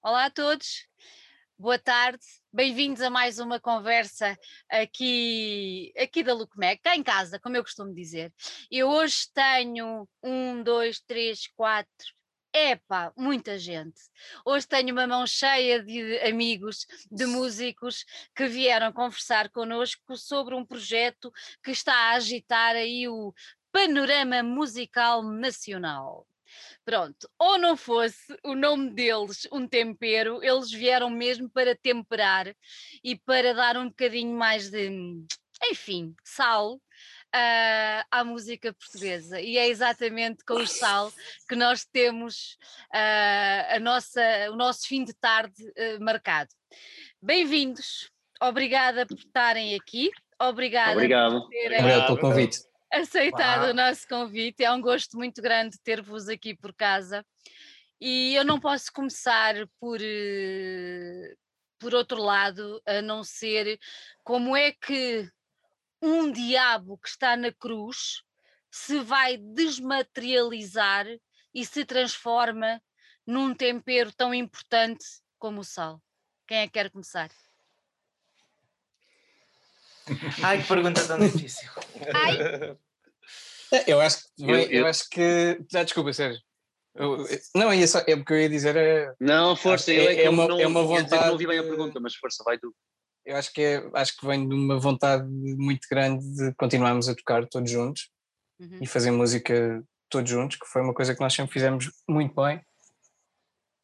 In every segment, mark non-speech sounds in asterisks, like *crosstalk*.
Olá a todos, boa tarde, bem-vindos a mais uma conversa aqui, aqui da Lucmec, cá em casa, como eu costumo dizer. Eu hoje tenho um, dois, três, quatro, Epá, muita gente. Hoje tenho uma mão cheia de amigos, de músicos que vieram conversar connosco sobre um projeto que está a agitar aí o panorama musical nacional. Pronto, ou não fosse o nome deles um tempero, eles vieram mesmo para temperar e para dar um bocadinho mais de, enfim, sal uh, à música portuguesa e é exatamente com o sal que nós temos uh, a nossa, o nosso fim de tarde uh, marcado. Bem-vindos, obrigada por estarem aqui, obrigada Obrigado. por terem Obrigado pelo convite. Aceitado o nosso convite, é um gosto muito grande ter-vos aqui por casa. E eu não posso começar por, por outro lado, a não ser como é que um diabo que está na cruz se vai desmaterializar e se transforma num tempero tão importante como o sal? Quem é que quer começar? Ai, que pergunta tão difícil. Ai, Eu acho que. Eu- Eu, eu- acho que. Ah, desculpa, Sérgio. Eu- não, é, só, é porque eu ia dizer. É, Não, força, É- eu é, é uma- não, é uma que não vontade ouvi bem a pergunta, mas força, vai tu. eu acho que, é, acho que vem de uma vontade muito grande de continuarmos a tocar todos juntos Uhum. e fazer música todos juntos, que foi uma coisa que nós sempre fizemos muito bem.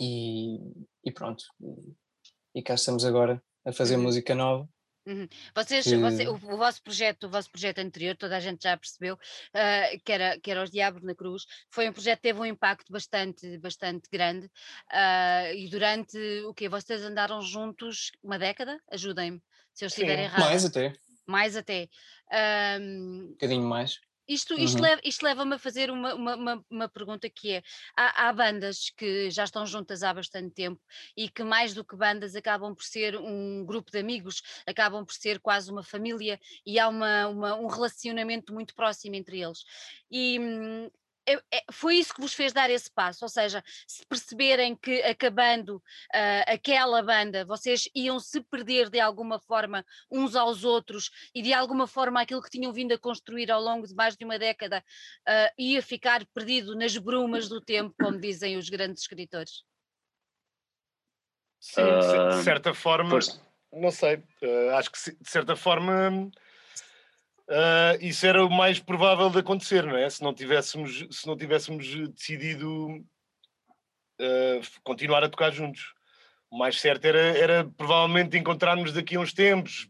E, e pronto. E cá estamos agora a fazer Uhum. música nova. Vocês, que- você- o, o vosso projeto, o vosso projeto anterior, toda a gente já percebeu, ah, que, era, que era Os Diabos na Cruz, foi um projeto que teve um impacto bastante, bastante grande. ah, e durante o quê? Vocês andaram juntos uma década? Ajudem-me se eu estiver Sim, errada. Mais até, um Mais até. Ahm, bocadinho mais. Isto, isto, Uhum. leva, isto leva-me a fazer uma, uma, uma, pergunta que é: há, há bandas que já estão juntas há bastante tempo e que, mais do que bandas, acabam por ser um grupo de amigos, acabam por ser quase uma família e há uma, uma- um relacionamento muito próximo entre eles. E. é- é- foi isso que vos fez dar esse passo, ou seja, se perceberem que acabando ah, aquela banda vocês iam se perder de alguma forma uns aos outros e de alguma forma aquilo que tinham vindo a construir ao longo de mais de uma década ah, ia ficar perdido nas brumas do tempo, como dizem os grandes escritores. Sim, de cer- Ah, de certa forma, força. não sei, acho que de certa forma ah, isso era o mais provável de acontecer, não é? Se não tivéssemos, se não tivéssemos decidido ah, continuar a tocar juntos. O mais certo era, era provavelmente encontrarmos daqui a uns tempos,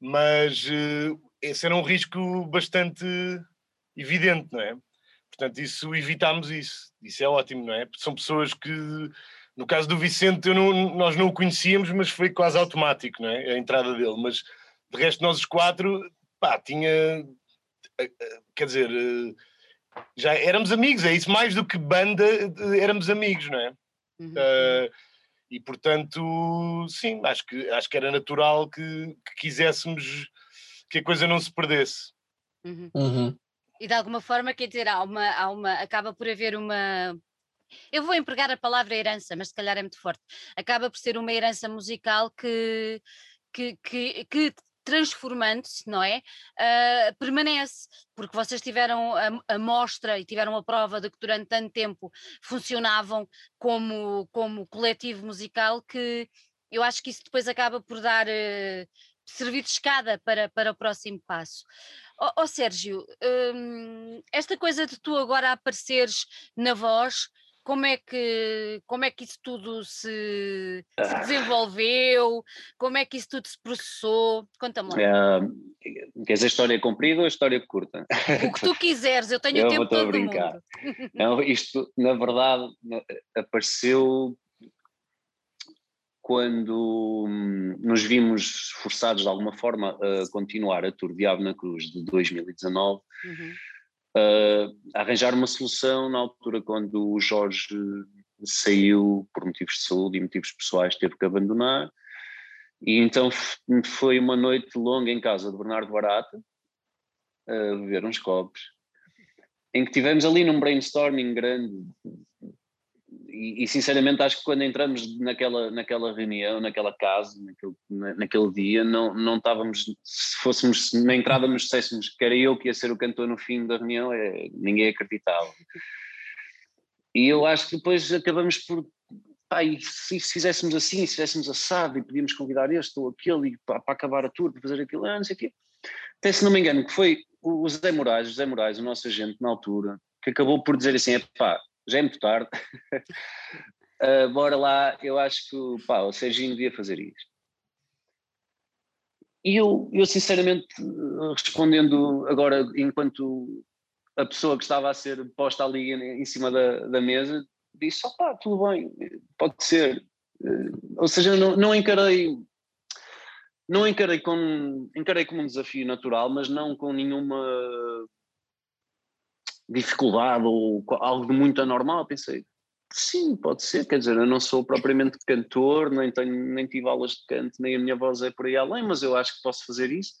mas eh, esse era um risco bastante evidente, não é? Portanto, isso evitámos isso. Isso é ótimo, não é? Porque são pessoas que, no caso do Vicente, não- nós não o conhecíamos, mas foi quase automático, não é? A entrada dele. Mas de resto, nós os quatro, pá, tinha. eh, eh, Quer dizer, eh, já éramos amigos, é isso, mais do que banda, éramos amigos, não é? Uhum. Uh, e portanto, sim, acho que, acho que era natural que, que quiséssemos que a coisa não se perdesse. Uhum. Uhum. E de alguma forma, quer dizer, há uma, há uma, acaba por haver uma. Eu vou empregar a palavra herança, mas se calhar é muito forte. Acaba por ser uma herança musical que, que, que, que transformando-se, não é? Ah, permanece, porque vocês tiveram a, a mostra e tiveram a prova de que durante tanto tempo funcionavam como, como coletivo musical que eu acho que isso depois acaba por dar. eh, servir de escada para, para o próximo passo. Ó ó, Sérgio, hum, esta coisa de tu agora apareceres na voz, como é que, como é que isso tudo se, se Ah. desenvolveu? Como é que isso tudo se processou? Conta-me lá. Ah, queres a história comprida ou a história curta? O que tu *laughs* quiseres, eu tenho Eu o tempo a todo do brincar. mundo. *laughs* Não, isto, na verdade, apareceu quando hum, nos vimos forçados de alguma forma a continuar a Tour Diabo na Cruz de 2019, Uhum, a arranjar uma solução na altura quando o Jorge saiu por motivos de saúde e motivos pessoais, teve que abandonar. E então foi uma noite longa em casa de Bernardo Barata, a beber uns copos, em que tivemos ali num brainstorming grande e, e, sinceramente acho que quando entramos naquela, naquela reunião, naquela casa, naquele, naquele dia, não, não estávamos, se fôssemos, na entrada nos disséssemos que era eu que ia ser o cantor no fim da reunião, é, ninguém acreditava. E eu acho que depois acabamos por, pá, e se, se fizéssemos assim, se fizéssemos assado e podíamos convidar este ou aquele para acabar a tour, para fazer aquilo, ah, não sei o quê. Até se não me engano, que foi o José Moraes, José Moraes, o nosso agente na altura, que acabou por dizer assim, é pá, já é muito tarde, uh, *laughs* bora lá, eu acho que pá, o Serginho devia fazer isto. E eu, eu sinceramente, respondendo agora enquanto a pessoa que estava a ser posta ali em cima da, da mesa, disse, opá, tudo bem, pode ser. Uh, ou seja, não, não encarei não encarei como encarei como um desafio natural, mas não com nenhuma dificuldade ou algo de muito anormal. Pensei, sim, pode ser, quer dizer, eu não sou propriamente cantor, nem, tenho, nem tive aulas de canto, nem a minha voz é por aí além, mas eu acho que posso fazer isso.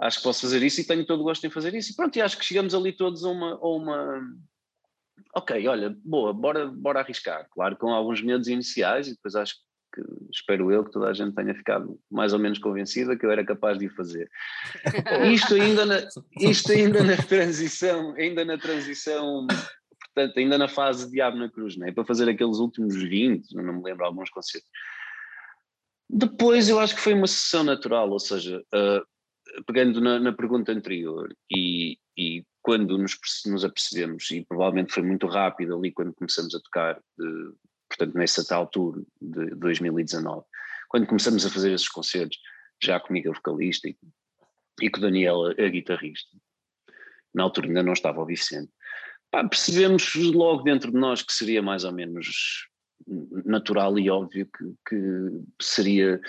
Acho que posso fazer isso e tenho todo o gosto em fazer isso. E pronto, e acho que chegamos ali todos a uma, a uma ok, olha, boa, bora, bora arriscar. Claro, com alguns medos iniciais, e depois acho que espero eu que toda a gente tenha ficado mais ou menos convencida que eu era capaz de fazer. *laughs* isto ainda na, isto ainda na transição, ainda na transição, portanto, ainda na fase de Diabo na Cruz, né? para fazer aqueles últimos 20, não me lembro alguns concertos. Depois eu acho que foi uma sessão natural, ou seja, uh, pegando na, na, pergunta anterior e, e quando nos, nos apercebemos, e provavelmente foi muito rápido ali quando começamos a tocar, uh, portanto, nessa tal tour de 2019, quando começamos a fazer esses concertos, já comigo a vocalista e, e com o Daniel a, guitarrista, na altura ainda não estava o Vicente, pá, percebemos logo dentro de nós que seria mais ou menos natural e óbvio que, que seria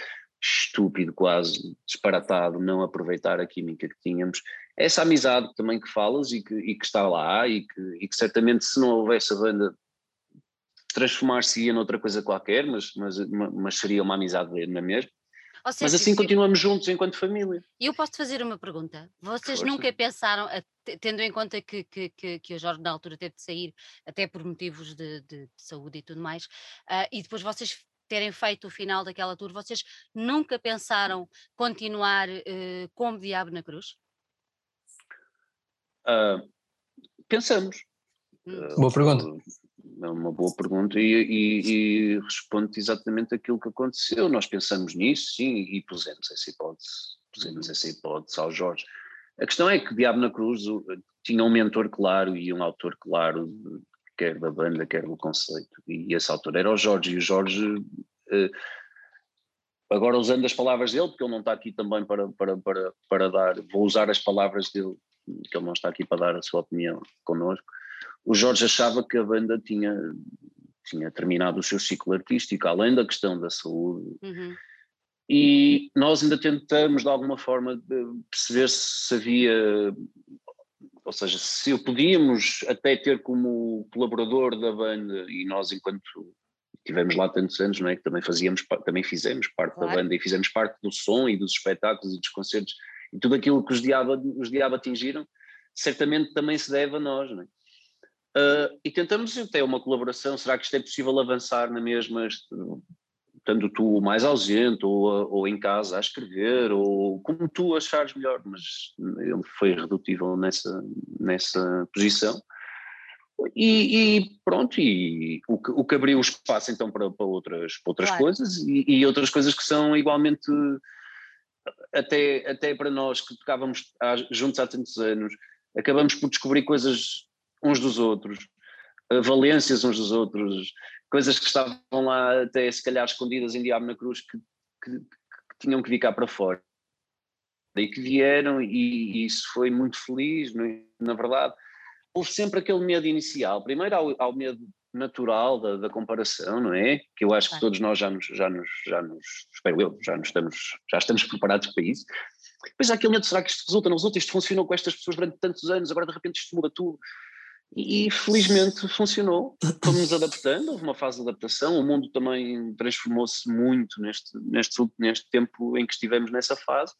estúpido, quase disparatado, não aproveitar a química que tínhamos. Essa amizade também que falas e que, e que está lá, e que, e que certamente se não houvesse a banda transformar-se-ia noutra coisa qualquer, mas, mas, mas seria uma amizade na mesma. Seja, mas assim continuamos juntos enquanto família. E eu posso fazer uma pergunta? Vocês Força. nunca pensaram, tendo em conta que, que, que, que, o Jorge na altura teve de sair, até por motivos de, de, de saúde e tudo mais, uh, e depois vocês terem feito o final daquela tour, vocês nunca pensaram continuar uh, como Diabo na Cruz? Uh, pensamos. Hum. Boa pergunta é uma boa pergunta e, e, e responde exatamente aquilo que aconteceu. Nós pensamos nisso, sim, e pusemos essa hipótese, pusemos essa hipótese ao Jorge. A questão é que Diabo na Cruz tinha um mentor claro e um autor claro, quer da banda, quer do conceito, e esse autor era o Jorge, e o Jorge, eh, agora usando as palavras dele, porque ele não está aqui também para, para, para, para dar, vou usar as palavras dele, que ele não está aqui para dar a sua opinião connosco, o Jorge achava que a banda tinha, tinha terminado o seu ciclo artístico, além da questão da saúde. Uhum. E nós ainda tentamos, de alguma forma, perceber se havia, ou seja, se podíamos até ter como colaborador da banda, e nós, enquanto tivemos lá tantos anos, não é? Que também fazíamos, também fizemos parte claro. da banda e fizemos parte do som e dos espetáculos e dos concertos e tudo aquilo que os diabos os diabo atingiram, certamente também se deve a nós, não é? Uh, e tentamos ter uma colaboração. Será que isto é possível avançar na mesma, estando tu mais ausente ou, ou em casa a escrever, ou como tu achares melhor? Mas ele foi irredutível nessa, nessa posição. E, e, pronto, e o que, o que abriu o espaço então para, para outras, para outras claro. coisas e, e, outras coisas que são igualmente, até, até para nós que tocávamos juntos há tantos anos, acabamos por descobrir coisas uns dos outros, eh, valências uns dos outros, coisas que estavam lá até se calhar escondidas em Diabo na Cruz que, que, que tinham que vir cá para fora. E que vieram e, e isso foi muito feliz, é? na verdade. Houve sempre aquele medo inicial, primeiro ao, ao medo natural da, da, comparação, não é? Que eu acho que todos nós já nos, já nos, já nos, espero eu, já nos estamos, já estamos preparados para isso. Depois há aquele medo, será que isto resulta, não resulta? Isto funcionou com estas pessoas durante tantos anos, agora de repente isto muda tudo. E felizmente funcionou, fomos adaptando, houve uma fase de adaptação, o mundo também transformou-se muito neste, neste, neste tempo em que estivemos nessa fase,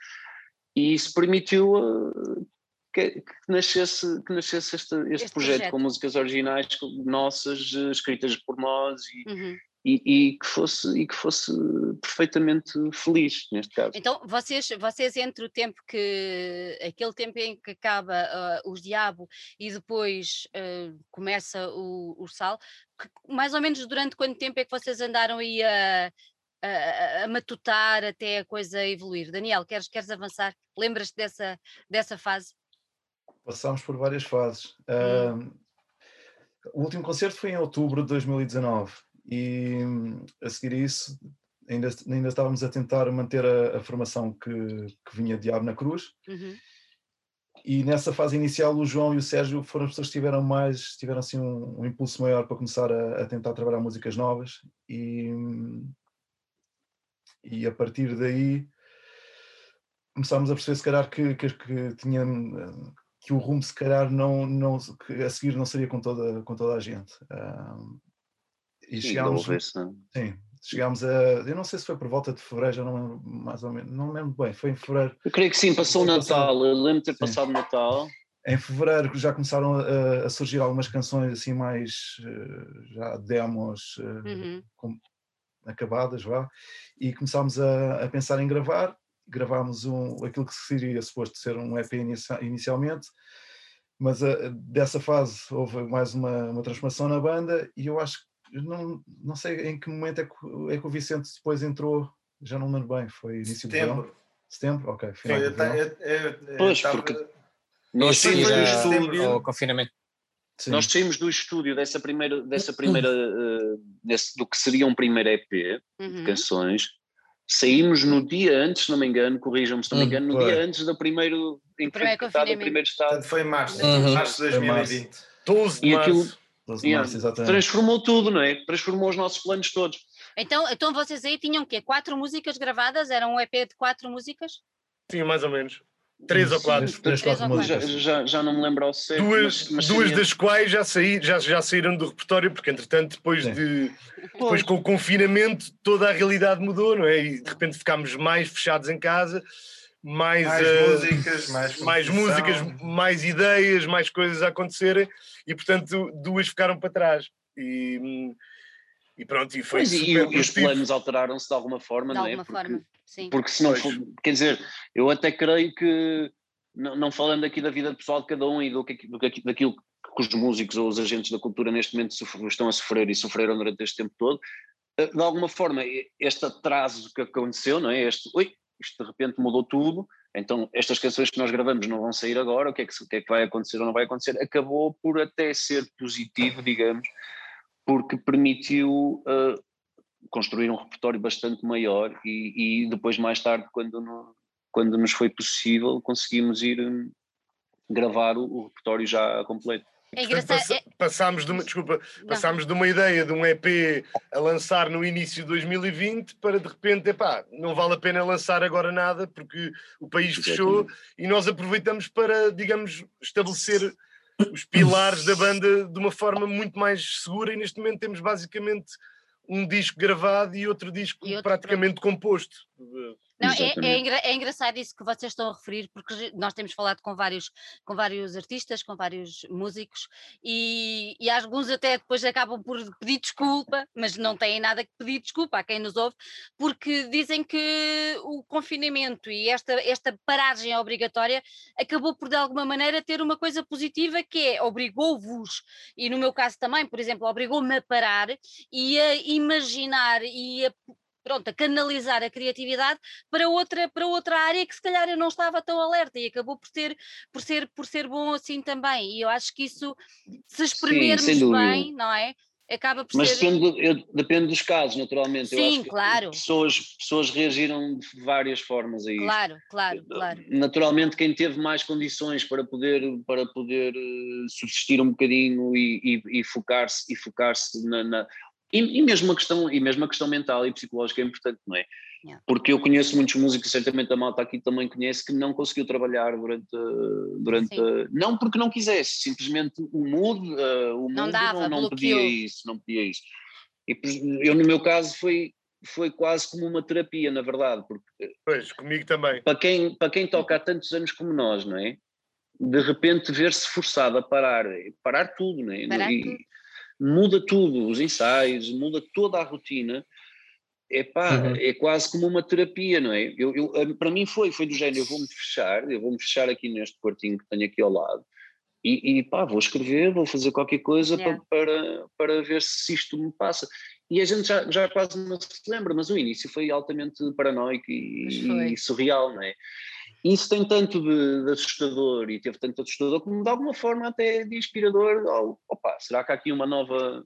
e isso permitiu uh, que, que nascesse, que nascesse este, este, Este projeto, projeto. com músicas originais nossas, eh, escritas por nós e, Uhum. E, e que fosse, e que fosse perfeitamente feliz, neste caso. Então, vocês, vocês entre o tempo que. aquele tempo em que acaba ah, os Diabo e depois ah, começa o, o Sal, que- mais ou menos durante quanto tempo é que vocês andaram aí a, a, a matutar até a coisa evoluir? Daniel, queres, queres avançar? Lembras-te dessa, dessa fase? Passámos por várias fases. Hum. Ahm, o último concerto foi em outubro de 2019 e a seguir a isso ainda, ainda estávamos a tentar manter a, a formação que, que vinha de Diabo na Cruz Uhum. e nessa fase inicial o João e o Sérgio foram as pessoas que tiveram mais, tiveram assim um, um impulso maior para começar a, a tentar trabalhar músicas novas e, e a partir daí começámos a perceber se calhar que, que, que tinha que o rumo se calhar não, não que a seguir não seria com toda, com toda a gente. Ahm, e chegámos, essa- sim, chegámos a, eu não sei se foi por volta de fevereiro, já não lembro mais ou menos, não me lembro bem, foi em fevereiro. Eu creio que sim, passou o passado. Natal, eu lembro de ter Sim. passado o Natal. Em fevereiro já começaram a, a surgir algumas canções assim mais eh, já demos eh, Uhum. com- acabadas, vá, e começámos a, a pensar em gravar, gravámos um, aquilo que seria suposto ser um EP inicia- inicialmente, mas eh, dessa fase houve mais uma, uma transformação na banda e eu acho que não, não sei em que momento é que, o- é que o Vicente depois entrou, já não me lembro bem, foi início de verão? Setembro. Setembro? Ok, final Foi, de eu, eu, eu Pois, porque- Nós saímos do estúdio, ao confinamento. Sim. nós saímos do estúdio dessa primeira, dessa primeira eh, desse- do que seria um primeiro EP de Uhum. canções. Saímos no dia antes, se não me engano, corrijam-me se não me Hum, engano, no foi. dia antes do primeiro, em que foi primeiro decretado o confinamento. primeiro estado. Portanto, foi em março, Uhum. março de Foi março. 2020. 12 de março. aquilo 12 de yeah, exatamente. transformou tudo, não é? Transformou os nossos planos todos. Então, então vocês aí tinham o quê? Quatro músicas gravadas? Era um EP de quatro músicas? Sim, mais ou menos. Três ou quatro. três, Três quatro ou quatro. Já, músicas. já, já não me lembro ao certo. Duas, mas, mas duas das quais já, saí, já, já saíram do repertório, porque entretanto, depois, Sim. de, depois com o confinamento, toda a realidade mudou, não é? E de repente ficámos mais fechados em casa, mais, Mais eh, músicas, mais mais músicas, mais ideias, mais coisas a acontecerem, e portanto duas ficaram para trás. E, hum, e pronto, e foi Pois, e, super e os planos alteraram-se de alguma forma, De não é? alguma Porque- forma, sim. Porque se não for, quer dizer, eu até creio que, não, não falando aqui da vida pessoal de cada um e do que, do que, daquilo que os músicos ou os agentes da cultura neste momento estão a sofrer e sofreram durante este tempo todo, eh, de alguma forma, este atraso que aconteceu, não é? Este, oi, isto de repente mudou tudo, então estas canções que nós gravamos não vão sair agora, o que é que, o que, é que vai acontecer ou não vai acontecer, acabou por até ser positivo, digamos, porque permitiu eh, construir um repertório bastante maior e, e depois mais tarde quando, no- quando nos foi possível conseguimos ir hum, gravar o, o repertório já completo. É Portanto, passa- passámos de uma, desculpa, Não. passámos de uma ideia de um EP a lançar no início de 2020 para de repente, epá, não vale a pena lançar agora nada porque o país fechou e nós aproveitamos para, digamos, estabelecer os *coughs* pilares da banda de uma forma muito mais segura e neste momento temos basicamente um disco gravado e outro disco E outro praticamente composto. Não, é, é, engra- é engraçado isso que vocês estão a referir, porque nós temos falado com vários, com vários artistas, com vários músicos, e, e alguns até depois acabam por pedir desculpa, mas não têm nada que pedir desculpa a quem nos ouve, porque dizem que o confinamento e esta, esta paragem obrigatória acabou por de alguma maneira ter uma coisa positiva que é obrigou-vos, e no meu caso também, por exemplo, obrigou-me a parar e a imaginar e a pronto, a canalizar a criatividade para outra, para outra área que se calhar eu não estava tão alerta e acabou por ser, por ser, por ser bom assim também. E eu acho que isso, se espremermos bem, não é? Acaba por Mas ser. depende, do- eu- depende dos casos, naturalmente. Sim, claro. Pessoas, pessoas reagiram de várias formas a isso. Claro, claro, claro. Naturalmente, quem teve mais condições para poder, para poder eh, subsistir um bocadinho e, e- e focar-se e focar-se na, na- e, e mesmo a questão e mesmo a questão mental e psicológica é importante, não é? Yeah. Porque eu conheço muitos músicos, certamente a malta aqui também conhece, que não conseguiu trabalhar durante, eh, durante Sim. eh, não porque não quisesse, simplesmente o mood, eh, o Não mundo dava, não, não pedia isso, não pedia isso. E eu no meu caso foi foi quase como uma terapia, na verdade, porque Pois, comigo também. para quem, para quem toca há tantos anos como nós, não é? de repente ver-se forçado a parar, parar tudo, né? Parar e tudo. Muda tudo, os ensaios, muda toda a rotina. Epá, Uhum. é quase como uma terapia, não é? Eu, eu- a- para mim foi, foi do género, eu vou-me fechar, eu vou-me fechar aqui neste quartinho que tenho aqui ao lado e, e pá, vou escrever, vou fazer qualquer coisa Yeah. para, para, para ver se isto me passa. E a gente já, já quase não se lembra, mas o início foi altamente paranoico e, foi. e surreal, não é? Isso tem tanto de, de assustador e teve tanto de assustador como de alguma forma até de inspirador. Oh, opa, será que há aqui uma nova,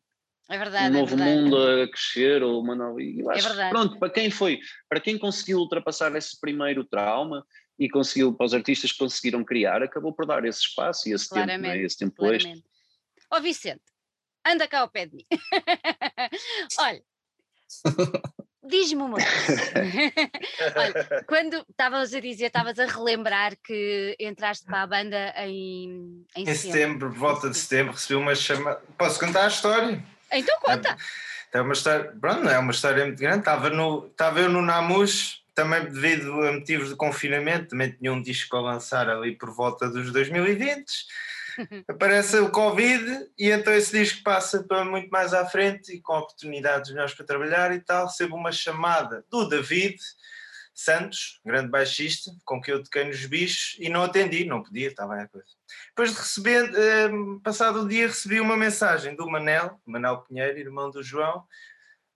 É verdade, um é novo verdade. mundo a crescer ou uma nova. eu É acho que, verdade. pronto, para quem foi, para quem conseguiu ultrapassar esse primeiro trauma e conseguiu, para os artistas que conseguiram criar, acabou por dar esse espaço e esse tempo, é? Claramente, esse tempo. Claramente. Ó Vicente, anda cá ao pé de mim. *laughs* Olha, *laughs* diz-me uma coisa. *laughs* *laughs* Olha, quando estavas a dizer, estavas a relembrar que entraste para a banda em, em Em setembro. por volta de setembro, recebi uma chamada. Posso contar a história? Então conta. É uma história, pronto, não é uma história muito grande. Estava, no, estava eu no Namus, também devido a motivos de confinamento, também tinha um disco para lançar ali por volta dos 2020. Aparece o Covid e então esse disco passa para muito mais à frente e com oportunidades melhores para trabalhar e tal. Recebo uma chamada do David Santos, grande baixista, com quem eu toquei nos bichos e não atendi, não podia, estava a coisa. Depois de receber, eh, passado o dia, recebi uma mensagem do Manel, Manel Pinheiro, irmão do João,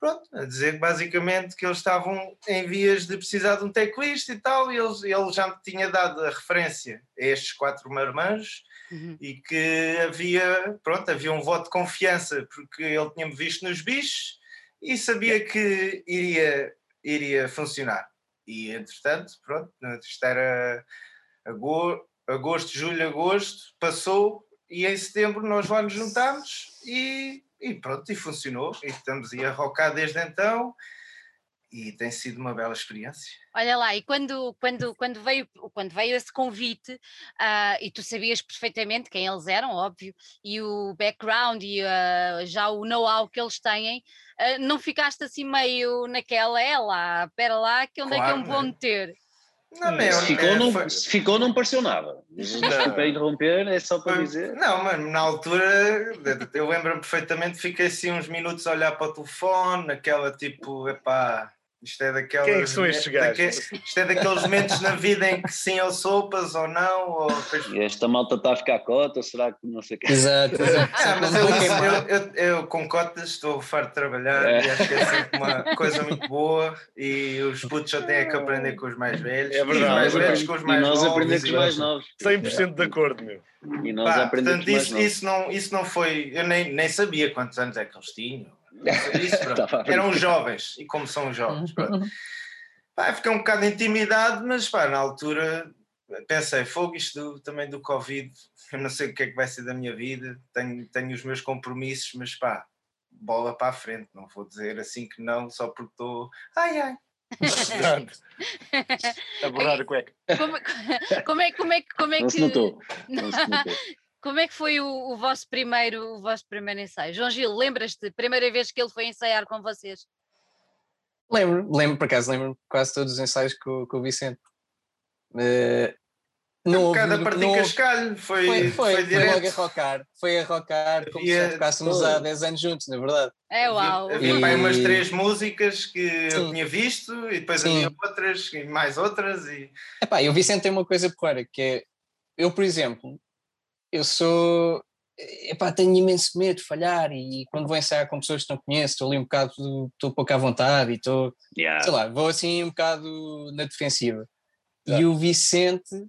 pronto, a dizer basicamente que eles estavam em vias de precisar de um teclist e tal, e eles, ele já me tinha dado a referência a estes quatro marmanjos Uhum. e que havia, pronto, havia um voto de confiança, porque ele tinha-me visto nos bichos e sabia que iria, iria funcionar. E entretanto, pronto, isto era agosto, agosto, julho, agosto, passou e em setembro nós lá nos juntámos e, e pronto, e funcionou. E estamos aí a rocar desde então e tem sido uma bela experiência. Olha lá, e quando, quando, quando, veio, quando veio esse convite, ah, e tu sabias perfeitamente quem eles eram, óbvio, e o background e ah, já o know-how que eles têm, ah, não ficaste assim meio naquela, é lá, espera lá, que onde é que eu me vou Claro. meter? Não, meu, Se ficou, é, não, foi- se ficou, não pareceu nada. Desculpa interromper, é só para Foi- dizer. Não, mano, na altura eu lembro-me perfeitamente, fiquei assim uns minutos a olhar para o telefone, naquela tipo, epá, isto é daquelas. Quem é que são estes gajos? daque- isto é daqueles momentos na vida em que sim ou sopas ou não, ou E esta malta está a ficar cota, será que não sei o quê? Exato, exato. Ah, mas eu, eu, eu, eu com cotas estou farto de trabalhar É. e acho que é sempre uma coisa muito boa e os putos só têm que aprender com os mais velhos É e os verdade, mais é velhos com os E mais nós novos. aprendemos com os e- mais novos. 100% de acordo, meu. E nós Pá, aprendemos portanto, com os mais isso, novos. isso, não, isso não foi. Eu nem, nem sabia quantos anos é que eles tinham. Isso, *laughs* Eram jovens, e como são jovens. pronto. Pá, fiquei um bocado intimidado, mas pá, na altura pensei, fogo isto do- também do Covid, eu não sei o que é que vai ser da minha vida, tenho, tenho os meus compromissos, mas pá, bola para a frente, não vou dizer assim que não, só porque estou. Ai ai. *laughs* A borrar a cueca. Como, como é, como é, que- como é Não que. se notou. Não se *laughs* notou. Como é que foi o, o vosso primeiro, o vosso primeiro ensaio? João Gil, lembras-te, primeira vez que ele foi ensaiar com vocês? Lembro, lembro, por acaso, lembro quase todos os ensaios com, com o Vicente. Um não houve- bocado a partir não houve- cascalho, foi, foi, foi, foi, foi logo a rocar, foi a rocar como se tocássemos há 10 anos juntos, na verdade. É uau! Havia, havia aí umas E- três músicas que eu Sim. tinha visto e depois Sim. havia outras e mais outras e Epá, e o Vicente tem uma coisa porreira, que é, eu por exemplo, eu sou, epá, tenho imenso medo de falhar e quando vou ensaiar com pessoas que não conheço, estou ali um bocado, estou pouco à vontade e estou, Yeah. sei lá, vou assim um bocado na defensiva. E o Vicente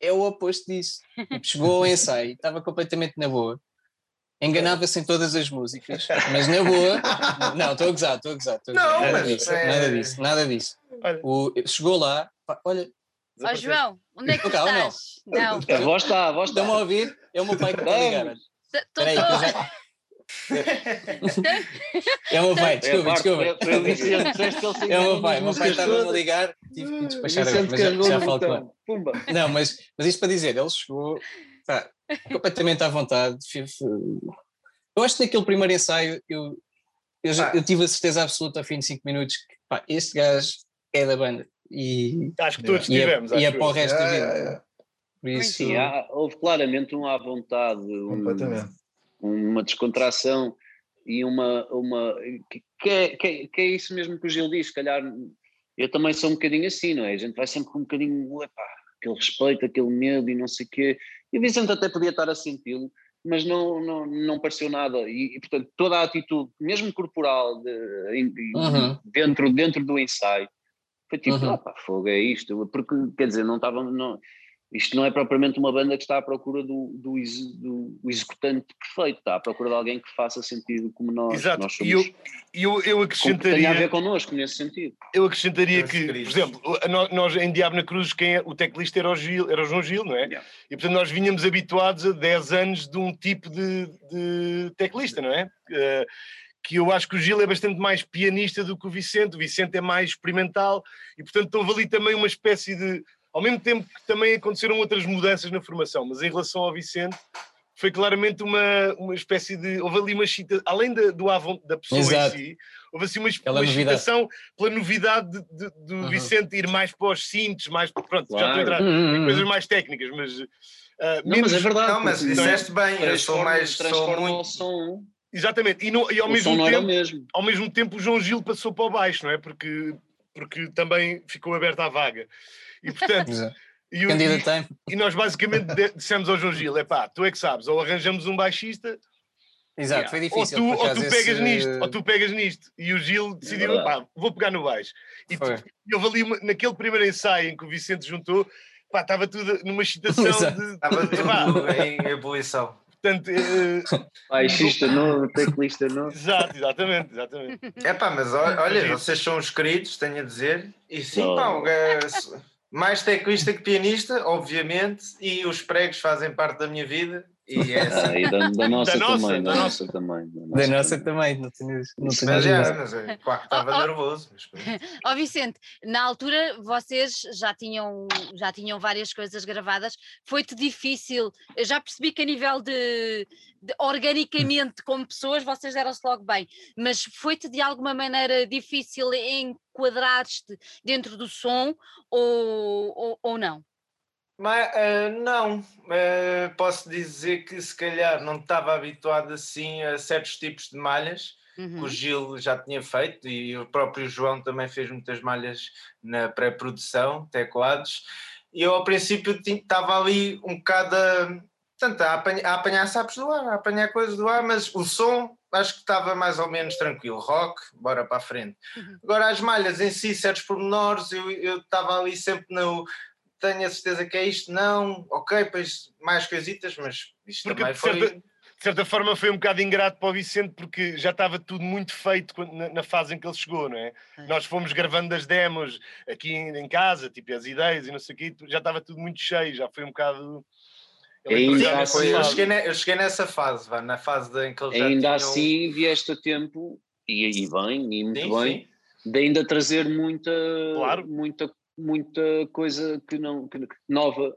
é o oposto disso. Tipo, chegou ao ensaio, estava completamente na boa, enganava-se em todas as músicas, mas na boa, não, estou a gozar, estou a gozar, estou a gozar. Não, nada, disso, é- nada disso, nada disso. Olha. O, chegou lá, pá, olha, Ó João, onde é que tu Não, não. estás? Não, A voz está, a voz está. estão-me a ouvir? É o meu pai que está a ligar. estou É o meu pai, É, desculpa, desculpa. ele É o meu pai, o meu pai estava-me a ligar, tive que despachar agora, mas já, já falo com ele. botão. Pumba. Não, mas, mas isto para dizer, ele chegou pá, completamente à vontade. Eu acho que naquele primeiro ensaio eu, eu, eu tive a certeza absoluta ao fim de 5 minutos que pá, este gajo é da banda e, Acho que todos é, tivemos. e é acho para o resto da vida. yeah, yeah. Por isso, Sim, há- houve claramente um à vontade, um- uma descontração e uma. uma que, que é, que, é, que é isso mesmo que o Gil diz, se calhar eu também sou um bocadinho assim, não é? A gente vai sempre com um bocadinho, epá, aquele respeito, aquele medo e não sei o quê. E o Vicente até podia estar a senti-lo, mas não, não, não pareceu nada. E, e, portanto, toda a atitude, mesmo corporal, de- em- Uhum. dentro, dentro do ensaio, foi tipo, Uhum. pá, fogo, é isto. Porque, quer dizer, não estava. Não, isto não é propriamente uma banda que está à procura do, do, do executante perfeito, está à procura de alguém que faça sentido como nós. Exato. nós E eu, somos, e eu, eu com- que tenha a ver acrescentaria, connosco nesse sentido. eu acrescentaria que, por exemplo, nós em Diabo na Cruz, quem é, o teclista era o, Gil, era o João Gil, não é? Yeah. E portanto nós vinhamos habituados a 10 anos de um tipo de, de teclista, não é? Eh, que eu acho que o Gil é bastante mais pianista do que o Vicente, o Vicente é mais experimental e portanto houve ali também uma espécie de. Ao mesmo tempo que também aconteceram outras mudanças na formação, mas em relação ao Vicente foi claramente uma, uma espécie de. Houve ali uma excita, além da, do avon, da pessoa Exato. em si, houve assim uma, Aquela uma excitação pela novidade de- de- do Uhum. Vicente ir mais para os cintos, mais. Pronto, já estou a Claro. entrar Uhum, em uhum. coisas mais técnicas, mas. ah, Não, mas menos- é verdade. Não, mas porque disseste bem, eu sou transforma- mais. Sou muito. som. Exatamente, e, no- e ao O mesmo tempo mesmo. ao mesmo tempo o João Gil passou para o baixo, não é? Porque, porque também ficou aberta a vaga. E portanto, *laughs* Exato. e, o- e- e nós basicamente dissemos ao João Gil: é pá, tu é que sabes, ou arranjamos um baixista, Exato, foi ou difícil. tu, por ou tu pegas esse- nisto, ou tu pegas nisto. E o Gil decidiu: verdade. pá, vou pegar no baixo. E tu- Foi. e houve ali, uma- naquele primeiro ensaio em que o Vicente juntou, pá, estava tudo numa excitação *laughs* Exato. de. Estava tudo em ebulição. Portanto, eh, *laughs* Baixista novo, teclista novo. *laughs* exato, exatamente, exatamente. É pá, mas olha, olha, vocês são os queridos, tenho a dizer. E sim, Oh. pá, um gajo- mais teclista que pianista, obviamente, e os pregos fazem parte da minha vida. E é assim. Ah, e da, da nossa Da também, da da nossa também. Da nossa também, não tenho, não tenho Mas é, mas é, claro que estava Oh, oh. nervoso. Mas. *laughs* Ó Vicente, na altura vocês já tinham, já tinham várias coisas gravadas. Foi-te difícil? Eu já percebi que a nível de, de organicamente como pessoas vocês deram-se logo bem, mas foi-te de alguma maneira difícil enquadrar-te dentro do som ou, ou, ou não? Mas ah, não, Ah, posso dizer que se calhar não estava habituado assim a certos tipos de malhas. que Uhum. o Gil já tinha feito e o próprio João também fez muitas malhas na pré-produção, teclados, e eu ao princípio estava ali um bocado a, a, apanhar, a apanhar sapos do ar, a apanhar coisas do ar, mas o som acho que estava mais ou menos tranquilo, rock, bora para a frente. Uhum. Agora as malhas em si, certos pormenores, eu eu estava ali sempre no... Tenho a certeza que é isto, não, ok, pois mais coisitas, mas isto Porque, também de foi... certa- de certa forma foi um bocado ingrato para o Vicente porque já estava tudo muito feito quando- na, na fase em que ele chegou, não é? É. Nós fomos gravando as demos aqui em, em casa, tipo as ideias e não sei o quê, já estava tudo muito cheio, já foi um bocado. Ele Ainda já Sim, foi- eu, cheguei ne- eu cheguei nessa fase, vá, na fase de, em que ele já Ainda um- assim vieste a tempo, e aí bem, e muito Sim, bem, de ainda trazer muita, Claro. muita, muita coisa que não, que, nova,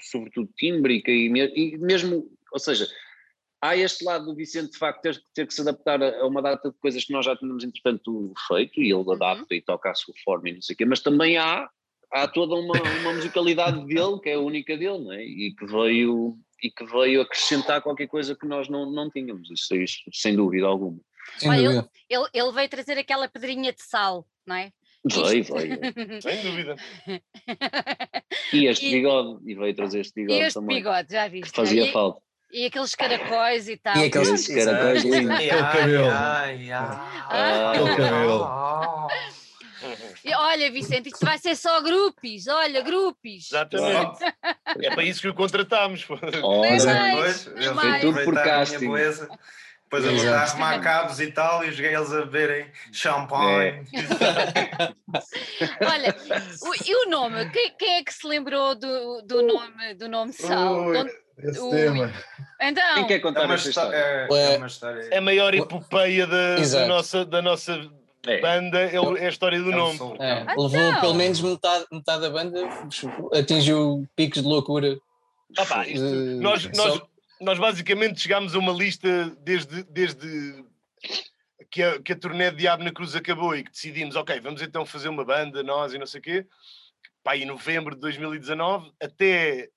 sobretudo tímbrica e, me- e mesmo, ou seja, há este lado do Vicente de facto ter, ter que se adaptar a, a uma data de coisas que nós já tínhamos entretanto feito e ele adapta e toca à sua forma e não sei o quê, mas também há, há toda uma, uma musicalidade dele que é a única dele, não é? E que veio e que veio acrescentar qualquer coisa que nós não, não tínhamos, isso, isso sem dúvida alguma. Sem Olha, dúvida. Ele, ele veio trazer aquela pedrinha de sal, não é? Veio, veio. Sem dúvida. E *laughs* este E- bigode, e veio trazer este E bigode este também. bigode, já que viste? fazia e, falta. e aqueles caracóis e tal. E aqueles- que era coisa linda. Ai, cabelo. ai, ai, Ah. Aquele cabelo. ah. E Olha, Vicente, isto vai ser só grupos, olha, grupos. Exatamente. É para isso que o contratámos. Mais, Depois, mais. fui Tudo por casting. Depois a arrumar cabos e tal, e os gays a beberem champanhe. *laughs* Olha, o, e o nome? Quem, quem é que se lembrou do, do nome do nome Sal? Ui, onde- Esse Ui. tema. Então, quem quer É contar uma, esta histó- história? é, é uma história. É a maior epopeia da, da nossa, da nossa É. banda, é, o- é a história do É nome. É, Ah, levou então. pelo menos metade, metade da banda, atingiu picos de loucura. Ah pá, isto- nós, nós, nós basicamente chegámos a uma lista desde, desde que, a, que a turnê de Diabo na Cruz acabou e que decidimos, ok, vamos então fazer uma banda, nós e não sei o quê. Pá, em novembro de 2019, até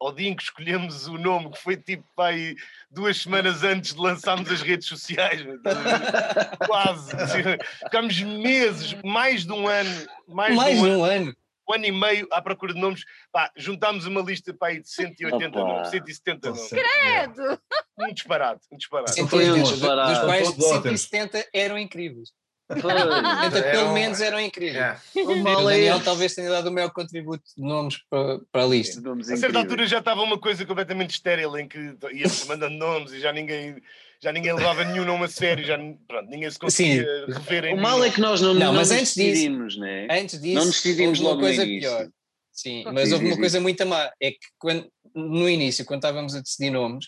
ao dia em que escolhemos o nome, que foi tipo pai, duas semanas antes de lançarmos as redes sociais, *laughs* quase. Assim, ficámos meses, mais de um ano, mais, Mais de um, de ano, um ano. Um ano e meio à procura de nomes. Pá, juntámos uma lista pá, aí de 180 Opa. nomes, 170 nomes. Credo! Um disparate, um disparate. Sim. foi um 180, dos disparate. quais São todos ótimos. 170 eram incríveis. Pois. 170 É pelo um- menos eram incríveis. Yeah. O O é Daniel talvez tenha dado o maior contributo de nomes para, para a lista. Nomes A certa incríveis. altura já estava uma coisa completamente estéril em que íamos mandando nomes e já ninguém, já ninguém levava nenhum nome a sério, já pronto, ninguém se conseguia rever em O mal é que nós não, Não, não, mas nos antes disso- decidimos, né? Antes disso, Não nos decidimos houve uma logo no coisa início. pior. Sim, mas houve uma coisa muito má. É que quando, no início, quando estávamos a decidir nomes,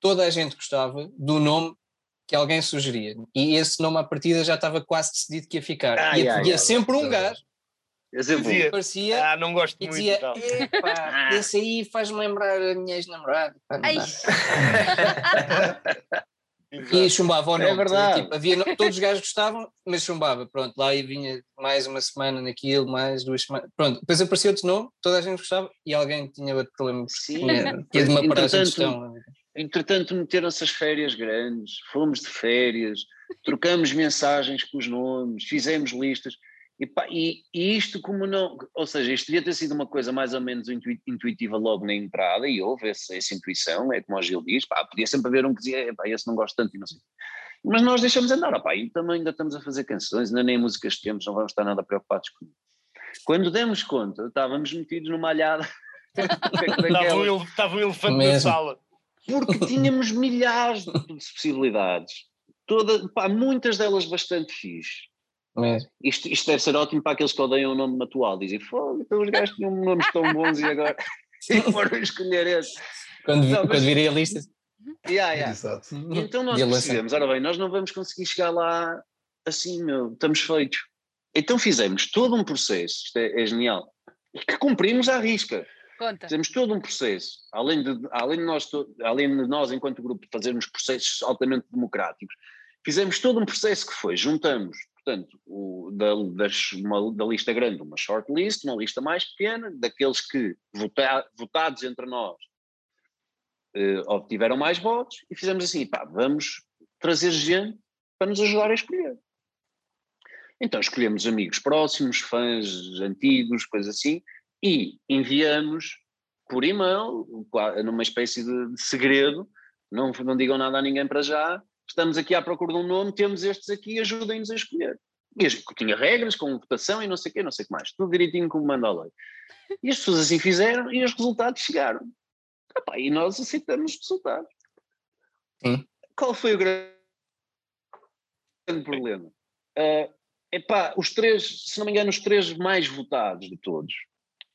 toda a gente gostava do nome que alguém sugeria. E esse nome à partida já estava quase decidido que ia ficar. Ai, e havia sempre um gajo é bom. Dizia, que parecia ah, não gosto e muito dizia: *laughs* esse aí faz-me lembrar a minha ex-namorada. *laughs* Não Ai, dá." E chumbava o É nome. verdade. Tipo, havia, todos os gajos gostavam, mas chumbava. Pronto, lá e vinha mais uma semana naquilo, mais duas semanas. Pronto, depois apareceu outro nome, toda a gente gostava e alguém tinha outro problema. Sim. Tinha, tinha de uma paragem de Entretanto, gestão. Entretanto, meteram-se as férias grandes, fomos de férias, trocamos mensagens com os nomes, fizemos listas. E, pá, e, e isto, como não. Ou seja, isto devia ter sido uma coisa mais ou menos intui- intuitiva logo na entrada, e houve essa, essa intuição, é como o Gil diz, pá, podia sempre haver um que dizia, pá, esse não gosto tanto e não sei. Mas nós deixamos andar, opá, e também ainda estamos a fazer canções, ainda nem músicas temos, não vamos estar nada preocupados com isso. Quando demos conta, estávamos metidos numa alhada. *laughs* Estava um, elefante na Mesmo. sala. porque tínhamos milhares de possibilidades, toda, pá, muitas delas bastante fixe. Mesmo. Isto, isto deve ser ótimo para aqueles que odeiam o nome atual, dizem, fogo, então os gajos tinham nomes tão bons e agora *laughs* e *laughs* foram escolher esse. Quando, vi- Não, mas- quando virei a lista. Yeah, yeah. Exato. Então nós decidimos, ora bem, nós não vamos conseguir chegar lá assim, meu, estamos feitos. Então fizemos todo um processo, isto é, é genial, e que cumprimos à risca. Conta. Fizemos todo um processo, além de, além de, nós, além de nós, enquanto grupo, fazermos processos altamente democráticos, fizemos todo um processo que foi, juntamos, portanto, o, da, das, uma, da lista grande, uma short list, uma lista mais pequena, daqueles que, vota, votados entre nós, eh, obtiveram mais votos, e fizemos assim, pá, vamos trazer gente para nos ajudar a escolher. Então escolhemos amigos próximos, fãs antigos, coisas assim, e enviamos por e-mail, numa espécie de, de segredo, não, não digam nada a ninguém para já, estamos aqui à procura de um nome, temos estes aqui, ajudem-nos a escolher. E tinha regras, com votação e não sei o quê, não sei o que mais, tudo direitinho como manda a lei. E as pessoas assim fizeram e os resultados chegaram. Epá, e nós aceitamos os resultados. Sim. Qual foi o grande problema? Ah, epá, os três, se não me engano, os três mais votados de todos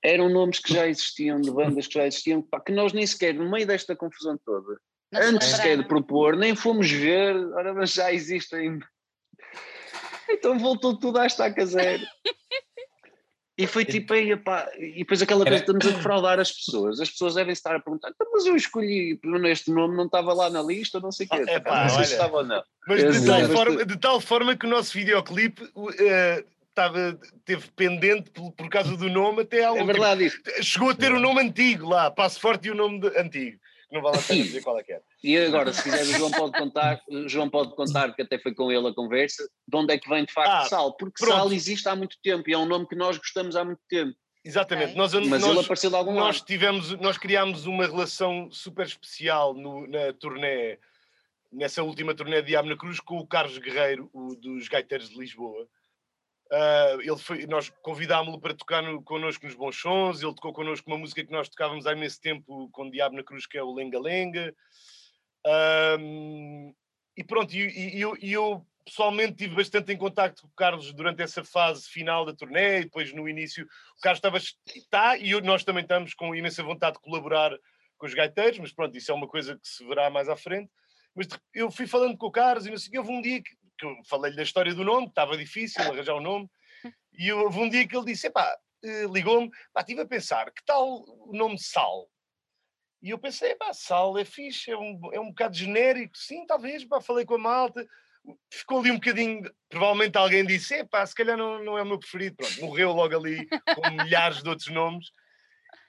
eram nomes que já existiam, de bandas que já existiam, pá, que nós nem sequer, no meio desta confusão toda, antes sequer de propor, nem fomos ver, ora, mas já existem. *laughs* Então voltou tudo à estaca zero. *laughs* E foi tipo aí, e depois aquela coisa, estamos a defraudar as pessoas. As pessoas devem estar a perguntar, "Então, mas eu escolhi este nome, não estava lá na lista, não sei o quê. Ah, epá, não sei olha. se estava ou não. Mas de Exato. tal, Mas forma, tu- de tal forma que o nosso videoclipe eh, estava, teve pendente por, por causa do nome até ao É último. verdade isso. Chegou a ter o nome antigo lá, Passo Forte e o nome de- antigo. Que Não vale a pena dizer qual é que é. E agora, se quiser, o João pode contar, João pode contar, porque até foi com ele a conversa, de onde é que vem de facto Ah, Sal. Porque pronto. Sal existe há muito tempo e é um nome que nós gostamos há muito tempo. Exatamente. Ok. Nós, Mas nós, ele apareceu de algum nós lado. tivemos, nós criámos uma relação super especial no- na turnê, nessa última turnê de Diabo na Cruz, com o Carlos Guerreiro, o dos Gaiteiros de Lisboa. Ah, ele foi, nós convidámos-lo para tocar no, connosco nos Bons Sons, ele tocou connosco uma música que nós tocávamos há imenso tempo com o Diabo na Cruz, que é o Lenga Lenga. E pronto, e, e- eu, e eu pessoalmente tive bastante em contacto com o Carlos durante essa fase final da turnê e depois no início o Carlos estava está e eu- nós também estamos com imensa vontade de colaborar com os gaiteiros, mas pronto, isso é uma coisa que se verá mais à frente. Mas eu fui falando com o Carlos e não sei houve um dia que, que eu falei-lhe da história do nome, que estava difícil arranjar o nome, *laughs* e houve um dia que ele disse: epá, eh, ligou-me, pá, estive a pensar, que tal o nome Sal? E eu pensei, pá, Sal é fixe, é um, é um bocado genérico, sim, talvez, pá, falei com a malta, ficou ali um bocadinho, provavelmente alguém disse, pá, se calhar não, não é o meu preferido, pronto, morreu logo ali com *laughs* milhares de outros nomes.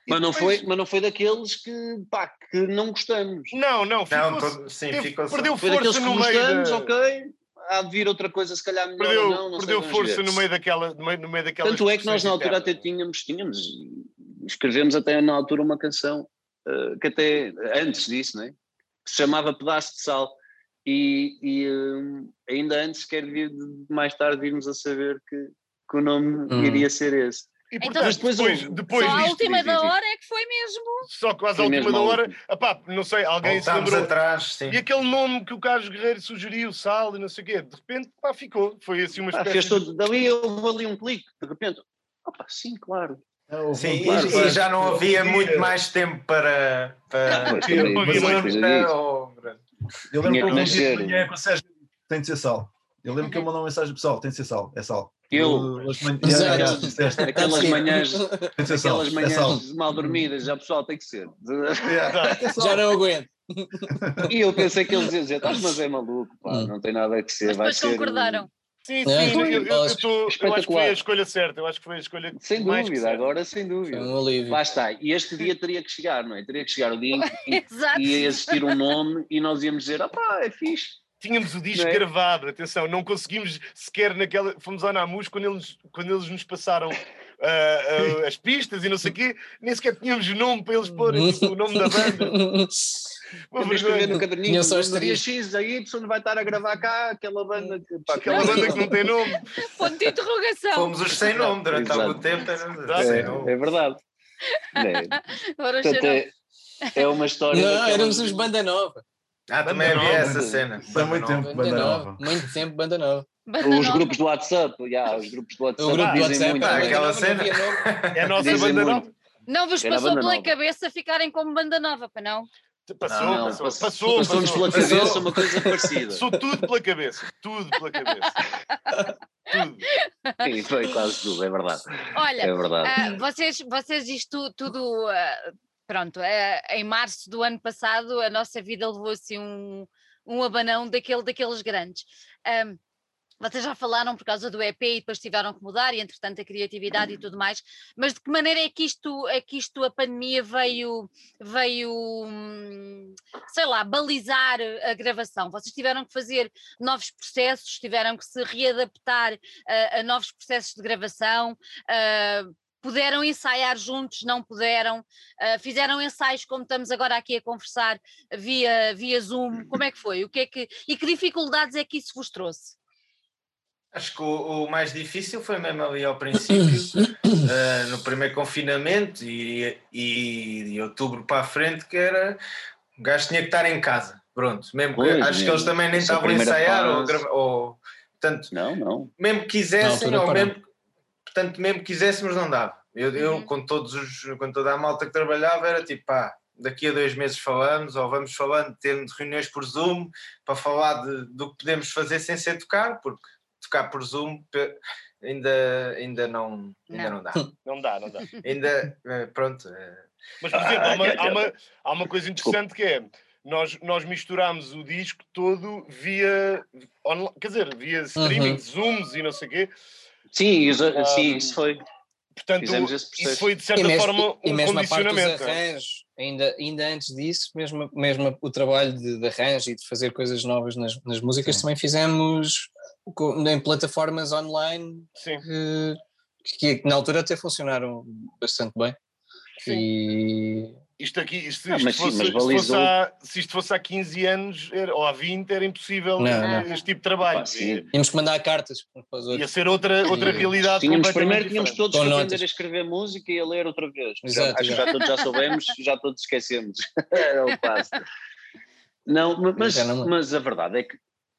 Mas não, foi, mas não foi daqueles que, pá, que não gostamos. Não, não, Não, ficou-se- todo- sim, teve- ficou perdeu Foi daqueles força que no meio gostamos, da... ok. Há de vir outra coisa, se calhar melhor Perdeu, ou não, não sei, perdeu força no meio daquela, no meio, no meio daquela Tanto é que nós na altura até tínhamos, tínhamos, escrevemos até na altura uma canção eh, que até antes disso, né? que se chamava Pedaço de Sal. E, e, eh, ainda antes, quer vir mais tarde, virmos a saber que, que o nome Hum. iria ser esse. E Então- portanto, Mas depois depois, depois Só à última diz, da hora é que foi mesmo. só quase à última da hora, epá, não sei, alguém se lembrou. atrás, sim. E aquele nome que o Carlos Guerreiro sugeriu, Sal e não sei o quê, de repente, pá, ficou. Foi assim uma Ah, espécie fez de- todo, dali houve ali um clique, de repente, opa, sim, claro. É, houve Sim, um- e- claro, e, claro. já não havia muito mais tempo para. disso. ou- Eu lembro que um manhã com o Sérgio, tem de ser sal. Eu lembro que ele mandou uma mensagem pessoal, tem de ser sal, é sal. Eu- Exato. Aquelas *laughs* manhãs, sal, aquelas é manhãs mal dormidas, já pessoal tem que ser. É. *laughs* Já não aguento. *laughs* E eu pensei que eles iam dizer, estás mas é maluco, pá, Hum. não tem nada a ser. Mas vai depois ser, concordaram. Sim, É, sim, foi. eu, eu, eu, tô- eu acho que foi a escolha certa. Eu acho que foi a escolha Sem mais que dúvida, agora sem Foi dúvida. um alívio. Lá está, e este dia teria que chegar, não é? Teria que chegar o dia em que ia existir um nome e nós íamos dizer, ah pá, é fixe. Tínhamos o disco é? gravado, atenção, não conseguimos sequer naquela. Fomos ao Namus quando eles, quando eles nos passaram ah, ah, as pistas e não sei o quê, nem sequer tínhamos nome para eles porem tipo, o nome da banda. *laughs* Uma Vamos escrever vergonha. no caderninho, Tinha só no as dia três. X, a Y vai estar a gravar cá aquela banda que, pá, Aquela que- banda que não tem nome. *laughs* Ponto de interrogação. Fomos os sem nome durante Exato. algum tempo. É, nome. é verdade. *laughs* É, Agora portanto, é, é uma história. Não, éramos os Banda Nova. Ah, também Banda havia nova. essa cena. Isso há muito Banda tempo. Banda Banda Nova. Nova. Muito tempo, Banda Nova. Banda Os nova. grupos do WhatsApp, já, os grupos do WhatsApp O grupo do dizem WhatsApp. muito. Ah, aquela cena. havia. É a nossa Dizem banda muito. nova. Não vos passou pela nova. cabeça ficarem como banda nova, para não? Passou, Não, passou, passou. passou, Passou-nos passou. pela Passou. cabeça uma coisa parecida. Passou tudo pela cabeça. Tudo pela cabeça. *laughs* tudo. Sim, foi quase tudo, é verdade. Olha, É verdade. ah, vocês, vocês isto tudo, ah, pronto, ah, em março do ano passado a nossa vida levou assim um, um abanão daquele, daqueles grandes. Ahm, vocês já falaram por causa do EP e depois tiveram que mudar e entretanto a criatividade e tudo mais, mas de que maneira é que isto, é que isto a pandemia veio, veio, hum, sei lá, balizar a gravação? Vocês tiveram que fazer novos processos, tiveram que se readaptar a, a novos processos de gravação, ah, puderam ensaiar juntos, não puderam, ah, fizeram ensaios como estamos agora aqui a conversar via, via Zoom, como é que foi? O que é que, e que dificuldades é que isso vos trouxe? Acho que o, o mais difícil foi mesmo ali ao princípio, eh, *coughs* no primeiro confinamento e, e de outubro para a frente, que era o gajo tinha que estar em casa. Pronto, mesmo acho que eles também nem Essa estavam a ensaiar, ou, ou portanto, Não, não. mesmo que quisessem, ou mesmo, portanto, mesmo que quiséssemos, não dava. Eu, eu Uhum. com, todos os, com toda a malta que trabalhava, era tipo, pá, daqui a dois meses falamos, ou vamos falando, tendo reuniões por Zoom, para falar de, do que podemos fazer sem ser tocar, porque tocar por Zoom ainda, ainda, não, ainda Não. não dá. *laughs* Não dá, não dá. Ainda, eh, pronto, eh, Mas, por exemplo, há, uma, Ah, há, uma, há uma coisa interessante que é nós, nós misturámos o disco todo via online, quer dizer, via streaming, Uhum. zooms e não sei o quê. Sim, isso, Ah, sim, isso foi. Portanto, Fizemos esse processo. isso foi de E certa mesmo, forma e um mesmo a parte dos condicionamento. arranjos, ainda, ainda antes disso, mesmo, mesmo o trabalho de, de arranjo e de fazer coisas novas nas, nas músicas, Sim. também fizemos em plataformas online Sim. que, que na altura até funcionaram bastante bem. E Isto aqui, isto, Ah, isto mas sim, fosse, mas se, fosse há, se isto fosse há 15 anos era- ou há 20, era impossível Não, não. este tipo de trabalho. Pá, sim. tínhamos que mandar cartas para os Ia ser outra, outra E realidade Tínhamos, completamente primeiro tínhamos todos que aprender a escrever música e a ler outra vez. Exato, Acho que já todos já soubemos, já todos esquecemos. *laughs* é o passo. Não, ma- mas, Já não- mas a verdade é que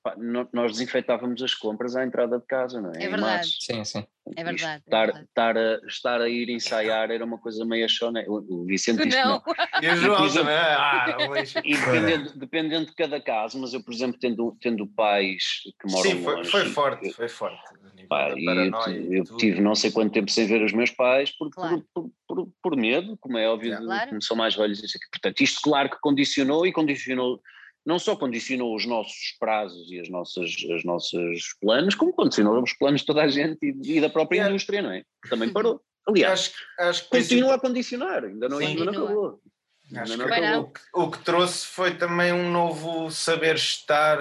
pá, nós desinfetávamos as compras à entrada de casa, não é? É verdade. março. Sim, sim. É verdade, é Estar, verdade. estar, a, estar a ir ensaiar era uma coisa meio chone. O, o Vicente isto Não, não. *laughs* e o João também, ah, lixo. E dependendo, dependendo de cada caso, mas eu, por exemplo, tendo, tendo pais que moram Sim, foi, longe, foi forte, foi forte. Pá, e eu, eu tive não sei quanto tempo sem ver os meus pais por, por- Claro. por, por, por medo, como é óbvio, Claro. como são mais velhos. Portanto, isto claro que condicionou e condicionou, não só condicionou os nossos prazos e as nossas, as nossas planos, como condicionou os planos de toda a gente e, e da própria indústria, não é? *laughs* Também parou. Aliás, Acho, acho que continua a condicionar, ainda não, Sim. ainda não acabou. Acho Ainda que não Bem, acabou. o, que, o que trouxe foi também um novo saber estar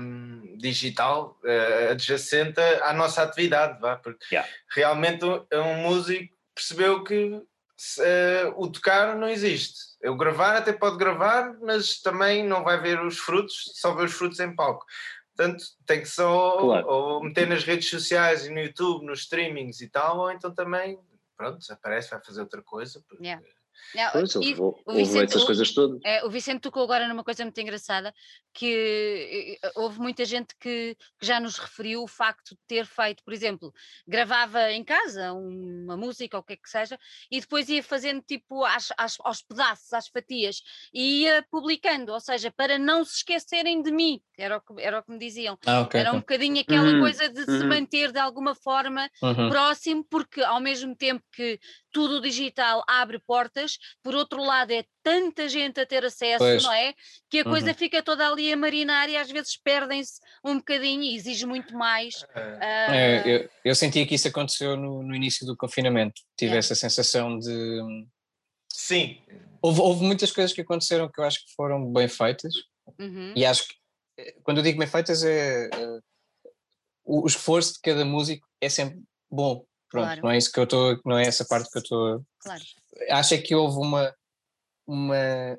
hum, digital eh, adjacente à nossa atividade, vá, porque Yeah. realmente um músico percebeu que se, eh, o tocar não existe. O gravar até pode gravar, mas também não vai ver os frutos, só vê os frutos em palco. Portanto, tem que só Claro. ou meter nas redes sociais e no YouTube, nos streamings e tal, ou então também, pronto, desaparece, vai fazer outra coisa. porque- Yeah. Não, Pois, e- houve, houve o Vicente- essas o- coisas todas. É, o Vicente tocou agora numa coisa muito engraçada, que houve muita gente que, que já nos referiu o facto de ter feito, por exemplo, gravava em casa uma música ou o que é que seja, e depois ia fazendo tipo às, às- aos pedaços, às fatias, e ia publicando, ou seja, para não se esquecerem de mim, era o que, era o que me diziam. Ah, ok. Era um ok. bocadinho aquela Uhum, coisa de se uhum. manter de alguma forma Uhum. próximo, porque ao mesmo tempo que tudo o digital abre portas, por outro lado é tanta gente a ter acesso, Pois. não é? Que a coisa Uhum. fica toda ali a marinar e às vezes perdem-se um bocadinho e exige muito mais. É, eu, eu sentia que isso aconteceu no, no início do confinamento. Tive É. essa sensação de. sim, Houve, houve muitas coisas que aconteceram que eu acho que foram bem feitas, uhum, e acho que, eh, quando eu digo bem feitas, é. o, o esforço de cada músico é sempre bom. Pronto, Claro. não é isso que eu estou. Não é essa parte que eu estou. claro. Acho é que houve uma. uma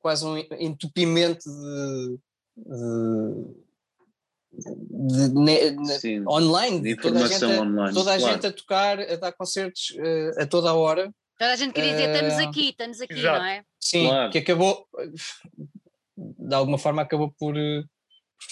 quase um entupimento de. de, de- ne- ne- Sim, online, de toda a gente, online. toda a claro. gente a tocar, a dar concertos eh, a toda a hora. Toda a gente queria dizer estamos Ah, aqui, estamos aqui, exato. não é? Sim, Claro. que acabou, de alguma forma, acabou por, eh, por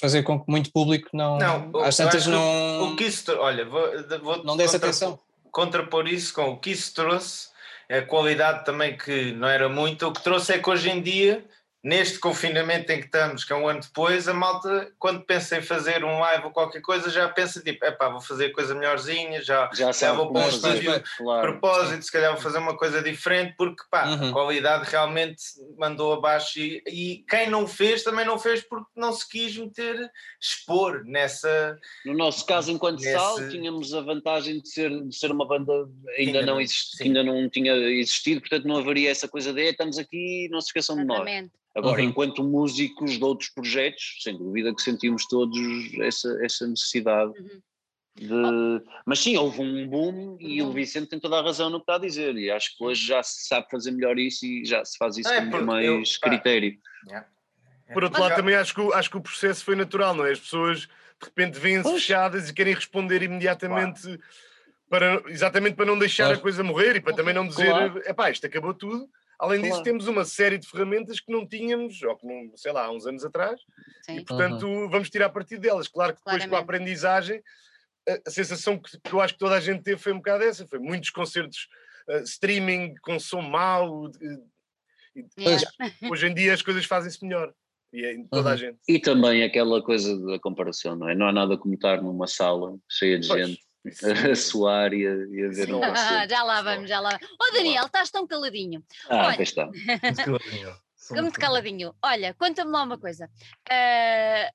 fazer com que muito público não. Não, às tantas não. O que isso, olha, vou, vou Não desse contra- atenção. contrapor isso com o que isso trouxe, a qualidade também que não era muito, o que trouxe é que hoje em dia, neste confinamento em que estamos, que é um ano depois, a malta, quando pensa em fazer um live ou qualquer coisa, já pensa tipo, epá, vou fazer coisa melhorzinha, já, Já sabe vou para um estúdio claro. propósito, se calhar vou fazer uma coisa diferente, porque pá, Uhum. a qualidade realmente mandou abaixo e, e quem não fez também não fez porque não se quis meter, expor nessa. No nosso caso, enquanto Nesse- sal, tínhamos a vantagem de ser, de ser uma banda ainda Ainda não, não, exist, sim. ainda não tinha existido, portanto não haveria essa coisa de "Eh, estamos aqui, não se esqueçam de nós. Agora, Uhum. enquanto músicos de outros projetos, sem dúvida que sentimos todos essa, essa necessidade Uhum. de. Mas sim, houve um boom e o boom. Vicente tem toda a razão no que está a dizer, e acho que hoje já se sabe fazer melhor isso e já se faz isso É, com mais eu- critério. Por outro lado, também acho que, o- acho que o processo foi natural, não é? As pessoas de repente vêm-se fechadas e querem responder imediatamente, para, exatamente para não deixar Claro. a coisa morrer e para também não dizer, Claro. epá, isto acabou tudo. Além disso, Claro. temos uma série de ferramentas que não tínhamos, ou que não, sei lá, há uns anos atrás, Sim. e portanto vamos tirar partido delas. Claro que depois com a Claramente. aprendizagem, a, a sensação que, que eu acho que toda a gente teve foi um bocado essa, foi muitos concertos eh, streaming com som mau, de- e- Yeah. hoje em dia as coisas fazem-se melhor. E é em toda a Uhum. gente. E também aquela coisa da comparação, não é? Não há nada como estar numa sala cheia de Pois, gente a *laughs* suar e a, e a ver um Sim. Ah, já lá vamos, já lá vamos. Ó Daniel, estás tão caladinho. Ah, Olha. cá está. Muito caladinho. *laughs* Sou muito caladinho. Olha, conta-me lá uma coisa. Ah,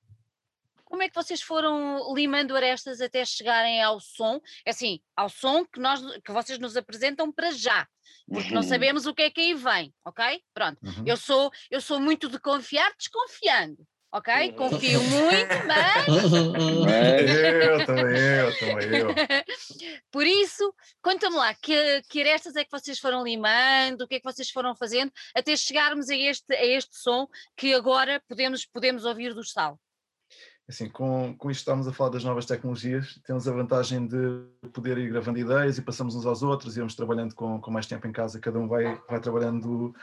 como é que vocês foram limando arestas até chegarem ao som? É Assim, ao som que, nós, que vocês nos apresentam para já. Porque não Uhum. sabemos o que é que aí vem, ok? Pronto. Uhum. Eu sou, eu sou muito de confiar desconfiando, ok? Uhum. Confio muito, mas *laughs* Mas, Eu, também eu, também eu. *laughs* Por isso, conta-me lá, que, que arestas é que vocês foram limando, o que é que vocês foram fazendo, até chegarmos a este, a este som que agora podemos, podemos ouvir do Sal. Assim, com, com isto estamos a falar das novas tecnologias, temos a vantagem de poder ir gravando ideias e passamos uns aos outros e vamos trabalhando com, com mais tempo em casa, cada um vai, vai trabalhando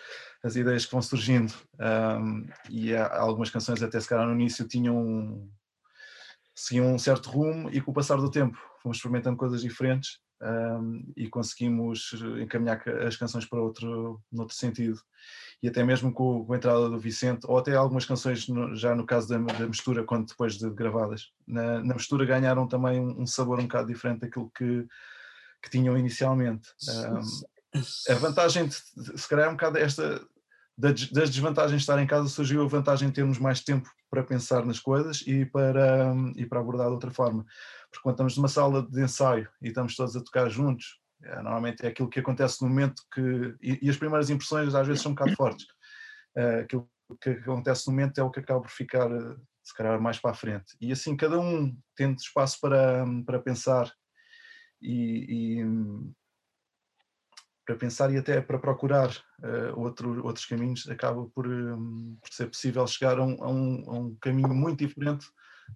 as ideias que vão surgindo. Ahm, e há algumas canções até se calhar no início tinham um, seguiam um certo rumo e com o passar do tempo fomos experimentando coisas diferentes ahm, e conseguimos encaminhar ca- as canções para outro, noutro sentido e até mesmo com, com a entrada do Vicente, ou até algumas canções no- já no caso da, da mistura, quando depois de gravadas, na, na mistura ganharam também um, um sabor um bocado diferente daquilo que, que tinham inicialmente. Um, a vantagem, de, se calhar é um bocado esta, das desvantagens de estar em casa, surgiu a vantagem de termos mais tempo para pensar nas coisas e para, e para abordar de outra forma. Porque quando estamos numa sala de ensaio e estamos todos a tocar juntos, É, normalmente é aquilo que acontece no momento que. E, e, as primeiras impressões às vezes são um bocado *coughs* fortes. Uh, aquilo que acontece no momento é o que acaba por ficar, se calhar, mais para a frente. E assim, cada um tendo espaço para, para pensar e, e para pensar e até para procurar uh, outro, outros caminhos, acaba por, um, por ser possível chegar a um, a, um, a um, caminho muito diferente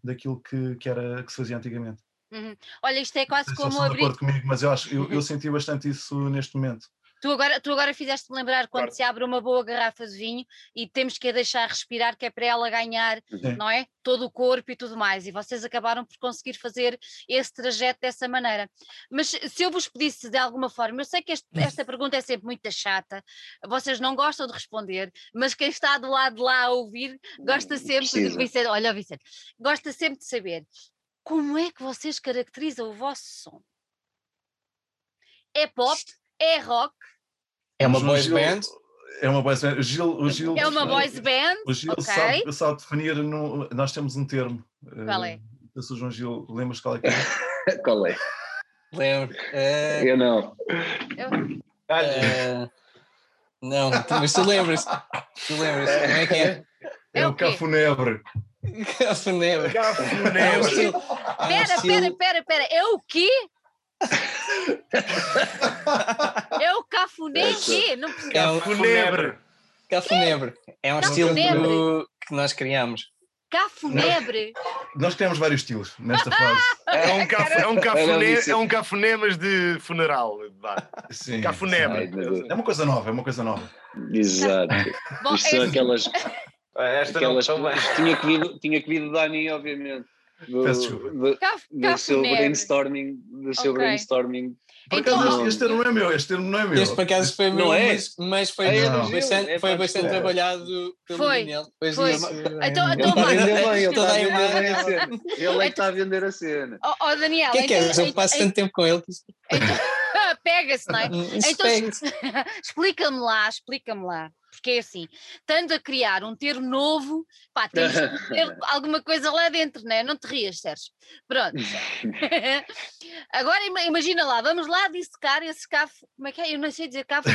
daquilo que, que, era, que se fazia antigamente. Uhum. Olha, isto é quase como abrir... de acordo comigo, mas eu, acho, eu, eu senti bastante isso neste momento. Tu agora, tu agora fizeste-me lembrar quando claro. se abre uma boa garrafa de vinho e temos que a deixar respirar, que é para ela ganhar, Sim. não é? Todo o corpo e tudo mais. E vocês acabaram por conseguir fazer esse trajeto dessa maneira. Mas se eu vos pedisse de alguma forma, eu sei que este, esta pergunta é sempre muito chata, vocês não gostam de responder, mas quem está do lado de lá a ouvir gosta sempre Precisa. de Vicente, olha Vicente, gosta sempre de saber como é que vocês caracterizam o vosso som? É pop? É rock? É uma boys band? É uma boys band. O Gil, o Gil, é uma boys band? O Gil okay. sabe, sabe, definir. No, nós temos um termo. Qual é? Eu sou João Gil, lembras qual é que é? *laughs* qual é? Lembro. Uh, eu não. Eu... Uh, não, mas tu lembras? Tu lembras? Como é que é? É, é o cafunebre. Cafunebre. Cafunebre. Espera, espera, espera, espera. É o quê? é o cafuné quê? Não Cafunebre. Cafunebre. É um estilo que nós criamos. Cafunebre. Nós criamos vários estilos nesta fase. É um, *laughs* caf, é um cafuné, é um cafuné, mas de funeral. Sim. Cafunebre. É uma coisa nova, é uma coisa nova. Exato. Bom, Isto são aquelas. *laughs* Esta aquelas, tinha, que vir, tinha que vir do Dani, obviamente. Do, Peço desculpa. Do, do seu brainstorming. Do seu okay. brainstorming. Por acaso, então, este termo não é meu, este termo não é meu. Este por acaso foi meu, é? mas, mas, foi, é bastante, é foi bastante é. trabalhado pelo foi, Daniel. Foi. foi. Isso, então, então, ele está a vender bem, ele está a vender a cena. *laughs* Ele é que está a vender a cena. Oh, oh Daniel, que é que é? Eu passo tanto tempo com ele. Então, *laughs* Pega-se, não é? Então, *laughs* explica-me lá, explica-me lá porque é assim, estando a criar um termo novo, pá, temos que *laughs* ter alguma coisa lá dentro, né? não te rias, Sérgio. Pronto. *laughs* Agora imagina lá, vamos lá dissecar esse cafo, como é que é? Eu não sei dizer cafo,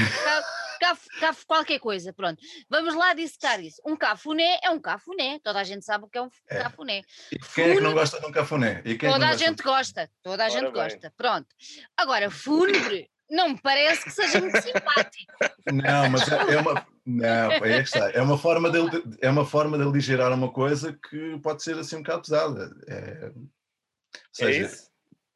cafo, cafo, qualquer coisa, pronto. Vamos lá dissecar isso. Um cafuné é um cafuné, toda a gente sabe o que é um é. cafuné. E quem é que não gosta de um cafuné? É toda a gente gosta, toda a gente gosta, pronto. Agora, fúnebre não me parece que seja muito simpático. Não, mas é, é uma. Não, é, está. é uma forma de, é uma forma de aligerar uma coisa que pode ser assim um bocado pesada. É, ou é seja,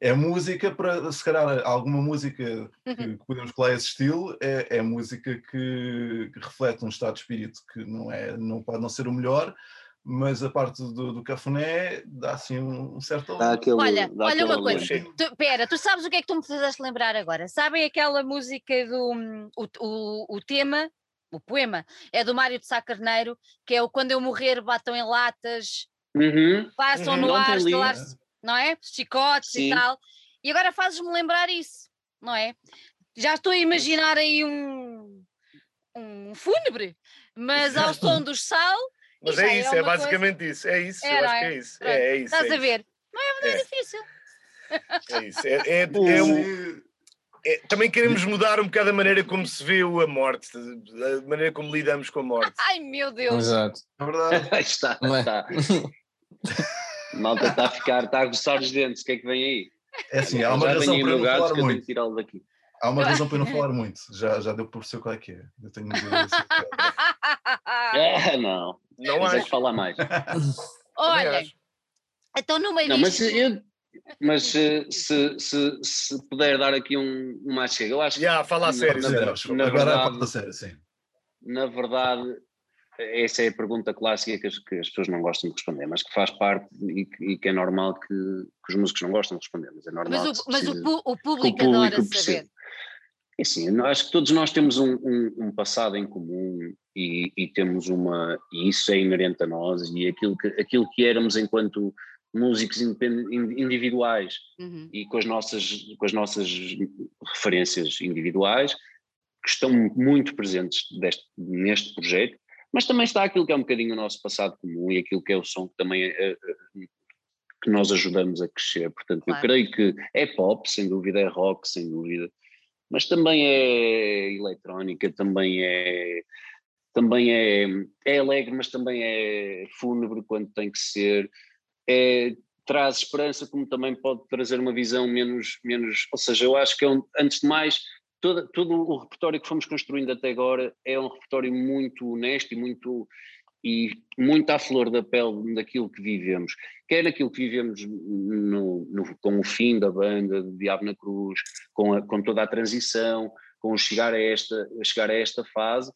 é, é música para, se calhar, alguma música que, uhum. que podemos colar esse estilo, é, é música que, que, reflete um estado de espírito que não, é, não pode não ser o melhor, mas a parte do, do cafuné dá assim um, certo. Dá aquele, olha, dá olha uma coisa, tu, pera, tu sabes o que é que tu me fizeste lembrar agora? Sabem aquela música do hum, o, o, o tema, o poema, é do Mário de Sá Carneiro, que é o Quando Eu Morrer Batam em Latas, uhum. passam uhum. no ar, estelar, não é? Chicotes Sim. e tal. E agora fazes-me lembrar isso, não é? Já estou a imaginar aí um, um fúnebre, mas ao som *laughs* dos sal mas é, é isso, é, é basicamente coisa... isso. É isso, é, eu acho que é isso. É, é, isso. Estás é a ver? Não é, muito é. difícil. É isso. É, é, é, um, é, também queremos mudar um bocado a maneira como se vê a morte, a maneira como lidamos com a morte. Ai meu Deus! Exato. É verdade. *laughs* está, está. *laughs* Malta está a ficar, está a gostar os dentes, o que é que vem aí? É assim, há uma razão para não falar muito. tirá-lo daqui. Há uma razão para não falar muito, já, já deu por ser qual é que é. Eu tenho *laughs* é, não. Não há. falar mais. *laughs* Olha, então no meio não, mas eu, mas se, se, se, se, puder dar aqui um, uma chega, eu acho que. Já, fala a sério. Na, na, Agora verdade, a sério, sim. Na verdade, essa é a pergunta clássica que as, que as, pessoas não gostam de responder, mas que faz parte e que, e que é normal que, que, os músicos não gostam de responder, mas é normal. Mas o, mas o, o público, o adora saber. Assim, acho que todos nós temos um, um, um passado em comum e, e, temos uma, e isso é inerente a nós e aquilo que, aquilo que éramos enquanto músicos individuais uhum. e com as, nossas, com as nossas referências individuais que estão muito presentes deste, neste projeto, mas também está aquilo que é um bocadinho o nosso passado comum e aquilo que é o som que também é, que nós ajudamos a crescer. Portanto, claro. eu creio que é pop, sem dúvida, é rock, sem dúvida, mas também é eletrónica, também é também é, é alegre, mas também é fúnebre quando tem que ser. É, traz esperança, como também pode trazer uma visão menos. menos ou seja, eu acho que é um, antes de mais, todo, todo o repertório que fomos construindo até agora é um repertório muito honesto e muito e muito à flor da pele daquilo que vivemos, quer aquilo que vivemos no, no, com o fim da banda de Diabo na Cruz, com, a, com toda a transição, com chegar a esta, chegar a esta fase,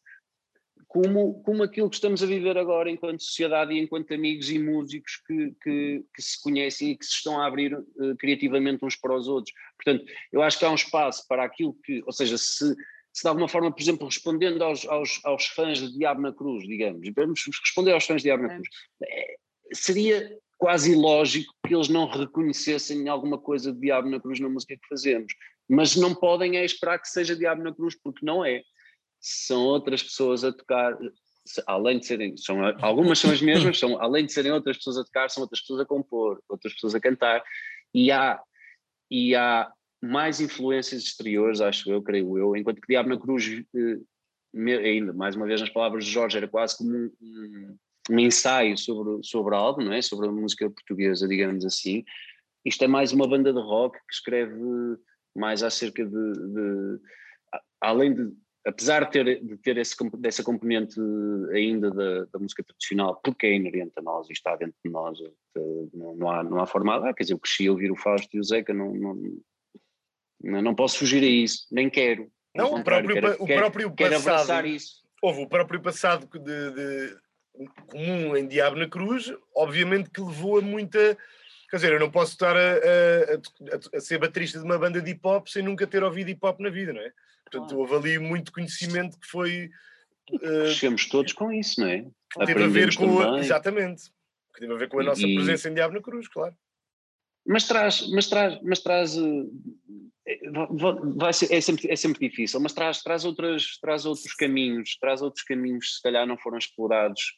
como, como aquilo que estamos a viver agora enquanto sociedade e enquanto amigos e músicos que, que, que se conhecem e que se estão a abrir uh, criativamente uns para os outros. Portanto, eu acho que há um espaço para aquilo que, ou seja, se, se de alguma forma, por exemplo, respondendo aos, aos, aos fãs de Diabo na Cruz, digamos, vamos responder aos fãs de Diabo na Cruz, é, seria quase ilógico que eles não reconhecessem alguma coisa de Diabo na Cruz na música que fazemos, mas não podem é esperar que seja Diabo na Cruz, porque não é. São outras pessoas a tocar, além de serem, são, algumas são as mesmas, são, além de serem outras pessoas a tocar, são outras pessoas a compor, outras pessoas a cantar, e há, e há mais influências exteriores, acho eu, creio eu, enquanto que Diabo na Cruz, eh, ainda mais uma vez nas palavras de Jorge, era quase como um, um, ensaio sobre, sobre algo, não é? Sobre a música portuguesa, digamos assim. Isto é mais uma banda de rock que escreve mais acerca de, de além de apesar de ter, de ter esse, dessa componente ainda da, da, música tradicional, porque é inerente a nós e está dentro de nós, não, não, há, não há forma de, quer dizer, eu cresci a ouvir o Fausto e o Zeca, não, não, não posso fugir a isso, nem quero. Não, o próprio, quero, o próprio quero, passado, quero isso. Houve o próprio passado de, de, comum em Diabo na Cruz, obviamente que levou a muita... Quer dizer, eu não posso estar a, a, a, a ser baterista de uma banda de hip-hop sem nunca ter ouvido hip-hop na vida, não é? Portanto, houve ali muito conhecimento que foi. Uh, Crescemos todos com isso, não é? Que teve a ver com. Exatamente. Que teve a ver com a nossa e, presença em Diabo na Cruz, claro. Mas traz, mas traz, mas traz. Eh, vai ser, é, sempre, é sempre difícil, mas traz, traz, outras, traz outros caminhos, traz outros caminhos que se calhar não foram explorados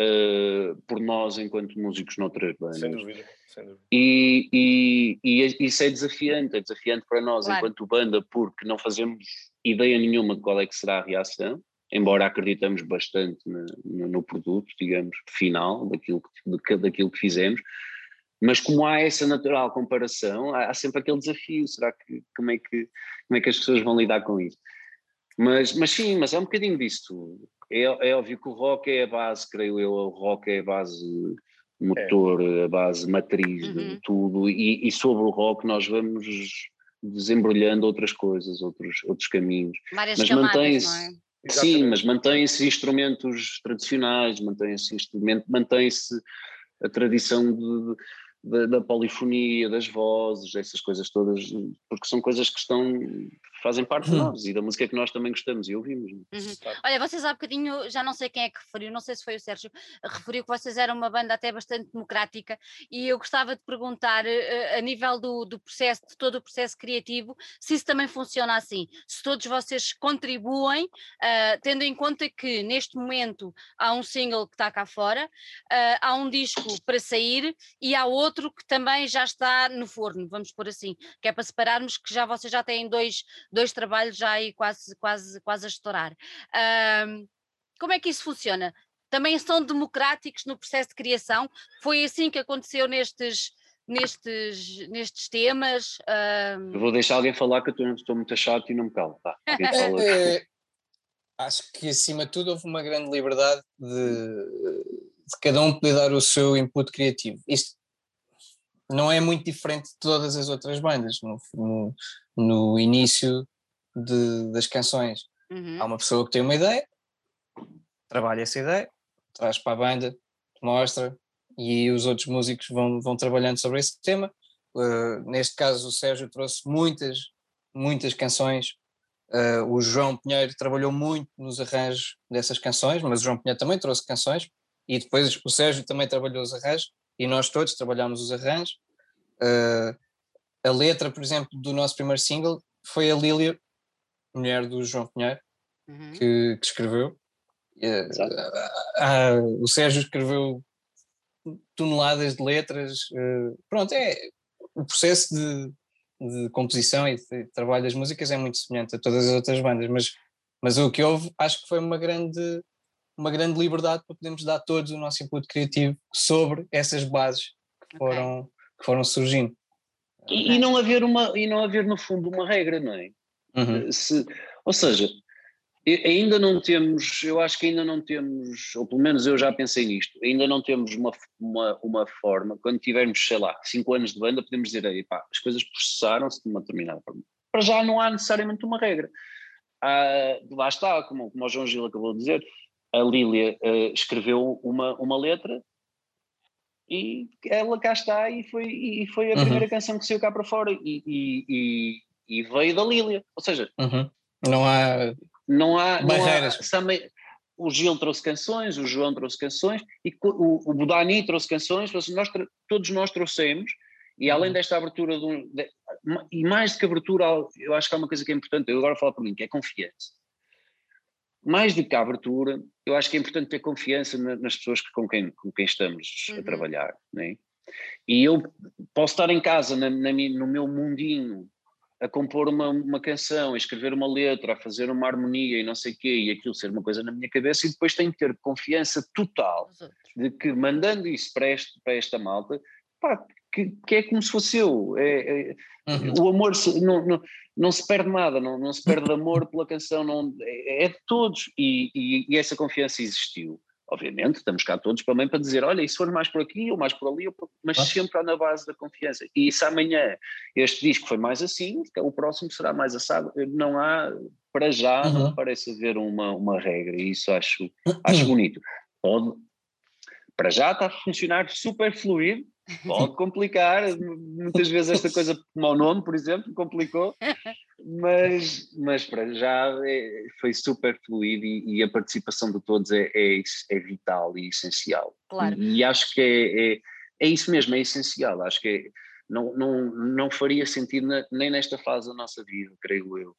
uh, por nós enquanto músicos noutras bandas. Sem dúvida, sem dúvida. E, e, e, isso é desafiante, é desafiante para nós claro. enquanto banda, porque não fazemos ideia nenhuma de qual é que será a reação, embora acreditamos bastante no, no, no produto, digamos, final daquilo que, daquilo que fizemos, mas como há essa natural comparação, há, há sempre aquele desafio, será que como é que, como é que as pessoas vão lidar com isso? Mas, mas sim, mas é um bocadinho disso. É, é óbvio que o rock é a base, creio eu, o rock é a base motor, é. a base matriz uhum. de tudo, e, e, sobre o rock nós vamos desembrulhando outras coisas, outros, outros caminhos. Várias mas mantém-se. É? Sim, mas mantém-se instrumentos tradicionais, mantém-se instrumento, mantém-se a tradição de, da, da, polifonia, das vozes, essas coisas todas, porque são coisas que estão fazem parte de hum. nós e da música que nós também gostamos e ouvimos. É? Uhum. Olha, vocês há bocadinho, já não sei quem é que referiu, não sei se foi o Sérgio, referiu que vocês eram uma banda até bastante democrática e eu gostava de perguntar uh, a nível do, do processo, de todo o processo criativo, se isso também funciona assim, se todos vocês contribuem, uh, tendo em conta que neste momento há um single que está cá fora, uh, há um disco para sair e há outro que também já está no forno, vamos por assim, que é para separarmos que já vocês já têm dois dois trabalhos já aí quase, quase, quase a estourar. Um, como é que isso funciona? Também são democráticos no processo de criação? Foi assim que aconteceu nestes, nestes, nestes temas? Um... Eu vou deixar alguém falar que eu estou muito chato e não me calo. Tá, *laughs* é, acho que acima de tudo houve uma grande liberdade de, de cada um poder dar o seu input criativo. Isto não é muito diferente de todas as outras bandas. No, no, no início de, das canções. Uhum. Há uma pessoa que tem uma ideia, trabalha essa ideia, traz para a banda, mostra e os outros músicos vão, vão trabalhando sobre esse tema. Uh, neste caso, o Sérgio trouxe muitas, muitas canções. Uh, o João Pinheiro trabalhou muito nos arranjos dessas canções, mas o João Pinheiro também trouxe canções e depois o Sérgio também trabalhou os arranjos e nós todos trabalhámos os arranjos. Uh, a letra, por exemplo, do nosso primeiro single foi a Lília, mulher do João Pinheiro, uhum. que, que, escreveu. Uh, uh, o Sérgio escreveu toneladas de letras. Pronto, é o processo de, de composição e de trabalho das músicas é muito semelhante a todas as outras bandas, mas, mas o que houve acho que foi uma grande, uma grande liberdade para podermos dar todos o nosso input criativo sobre essas bases que foram, okay. que foram surgindo. E, e, não haver uma, e não haver no fundo uma regra, não é? Uhum. Se, ou seja, ainda não temos, eu acho que ainda não temos, ou pelo menos eu já pensei nisto, ainda não temos uma, uma, uma forma, quando tivermos, sei lá, cinco anos de banda, podemos dizer aí, pá, as coisas processaram-se de uma determinada forma. Para já não há necessariamente uma regra. Ah, lá está, como, como o João Gil acabou de dizer, a Lília uh, escreveu uma, uma letra e ela cá está e foi, e foi a uhum. primeira canção que saiu cá para fora e, e, e, e veio da Lília. Ou seja, uhum. não há não há barreiras. Não há, o Gil trouxe canções, o João trouxe canções, e o, o Budani trouxe canções, nós, todos nós trouxemos, e além uhum. desta abertura, de um, de, e mais do que abertura, eu acho que há uma coisa que é importante, eu agora falo para mim, que é confiança. Mais do que a abertura, eu acho que é importante ter confiança nas pessoas com quem, com quem estamos uhum. a trabalhar. Né? E eu posso estar em casa, na, na, no meu mundinho, a compor uma, uma canção, a escrever uma letra, a fazer uma harmonia e não sei o quê, e aquilo ser uma coisa na minha cabeça, e depois tenho que ter confiança total de que mandando isso para, este, para esta malta, pá, que, que é como se fosse eu. É, é uhum. O amor se, não, não, não, se perde nada, não, não se perde amor pela canção, não, é, é de todos, e, e, e essa confiança existiu. Obviamente, estamos cá todos também para dizer, olha, e se for mais por aqui ou mais por ali, mas ah. sempre na base da confiança. E se amanhã este disco foi mais assim, o próximo será mais assado. Não há, para já, uhum. não parece haver uma, uma regra, e isso acho, acho *clears throat* bonito. Pode, para já está a funcionar super fluido, pode *laughs* complicar, muitas vezes esta coisa como o nome, por exemplo, complicou, mas, mas para já é, foi super fluido e, e, a participação de todos é, é, é vital e essencial. Claro. E, e acho que é, é, é, isso mesmo, é essencial, acho que não, não, não faria sentido na, nem nesta fase da nossa vida, creio eu,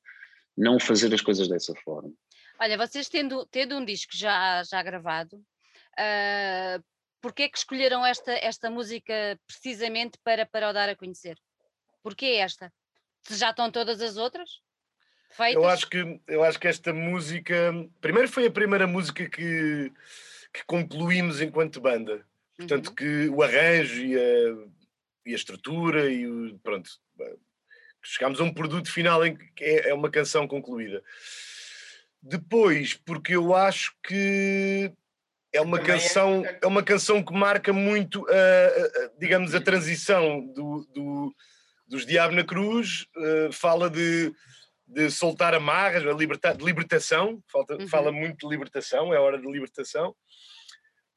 não fazer as coisas dessa forma. Olha, vocês tendo, tendo um disco já, já gravado, uh, Porquê é que escolheram esta, esta música precisamente para, para o dar a conhecer? Porquê esta? Se já estão todas as outras? Feitas? Eu acho que, eu acho que esta música. Primeiro foi a primeira música que, que concluímos enquanto banda. Portanto, uhum. que o arranjo e a, e a estrutura e o. Pronto. Chegámos a um produto final em que é, é uma canção concluída. Depois, porque eu acho que é uma Também é canção é... é... uma canção que marca muito a, digamos a transição do, do, dos Diabo na Cruz uh, fala de, de soltar amarras a liberta, de libertação falta, uhum. fala muito de libertação é hora de libertação.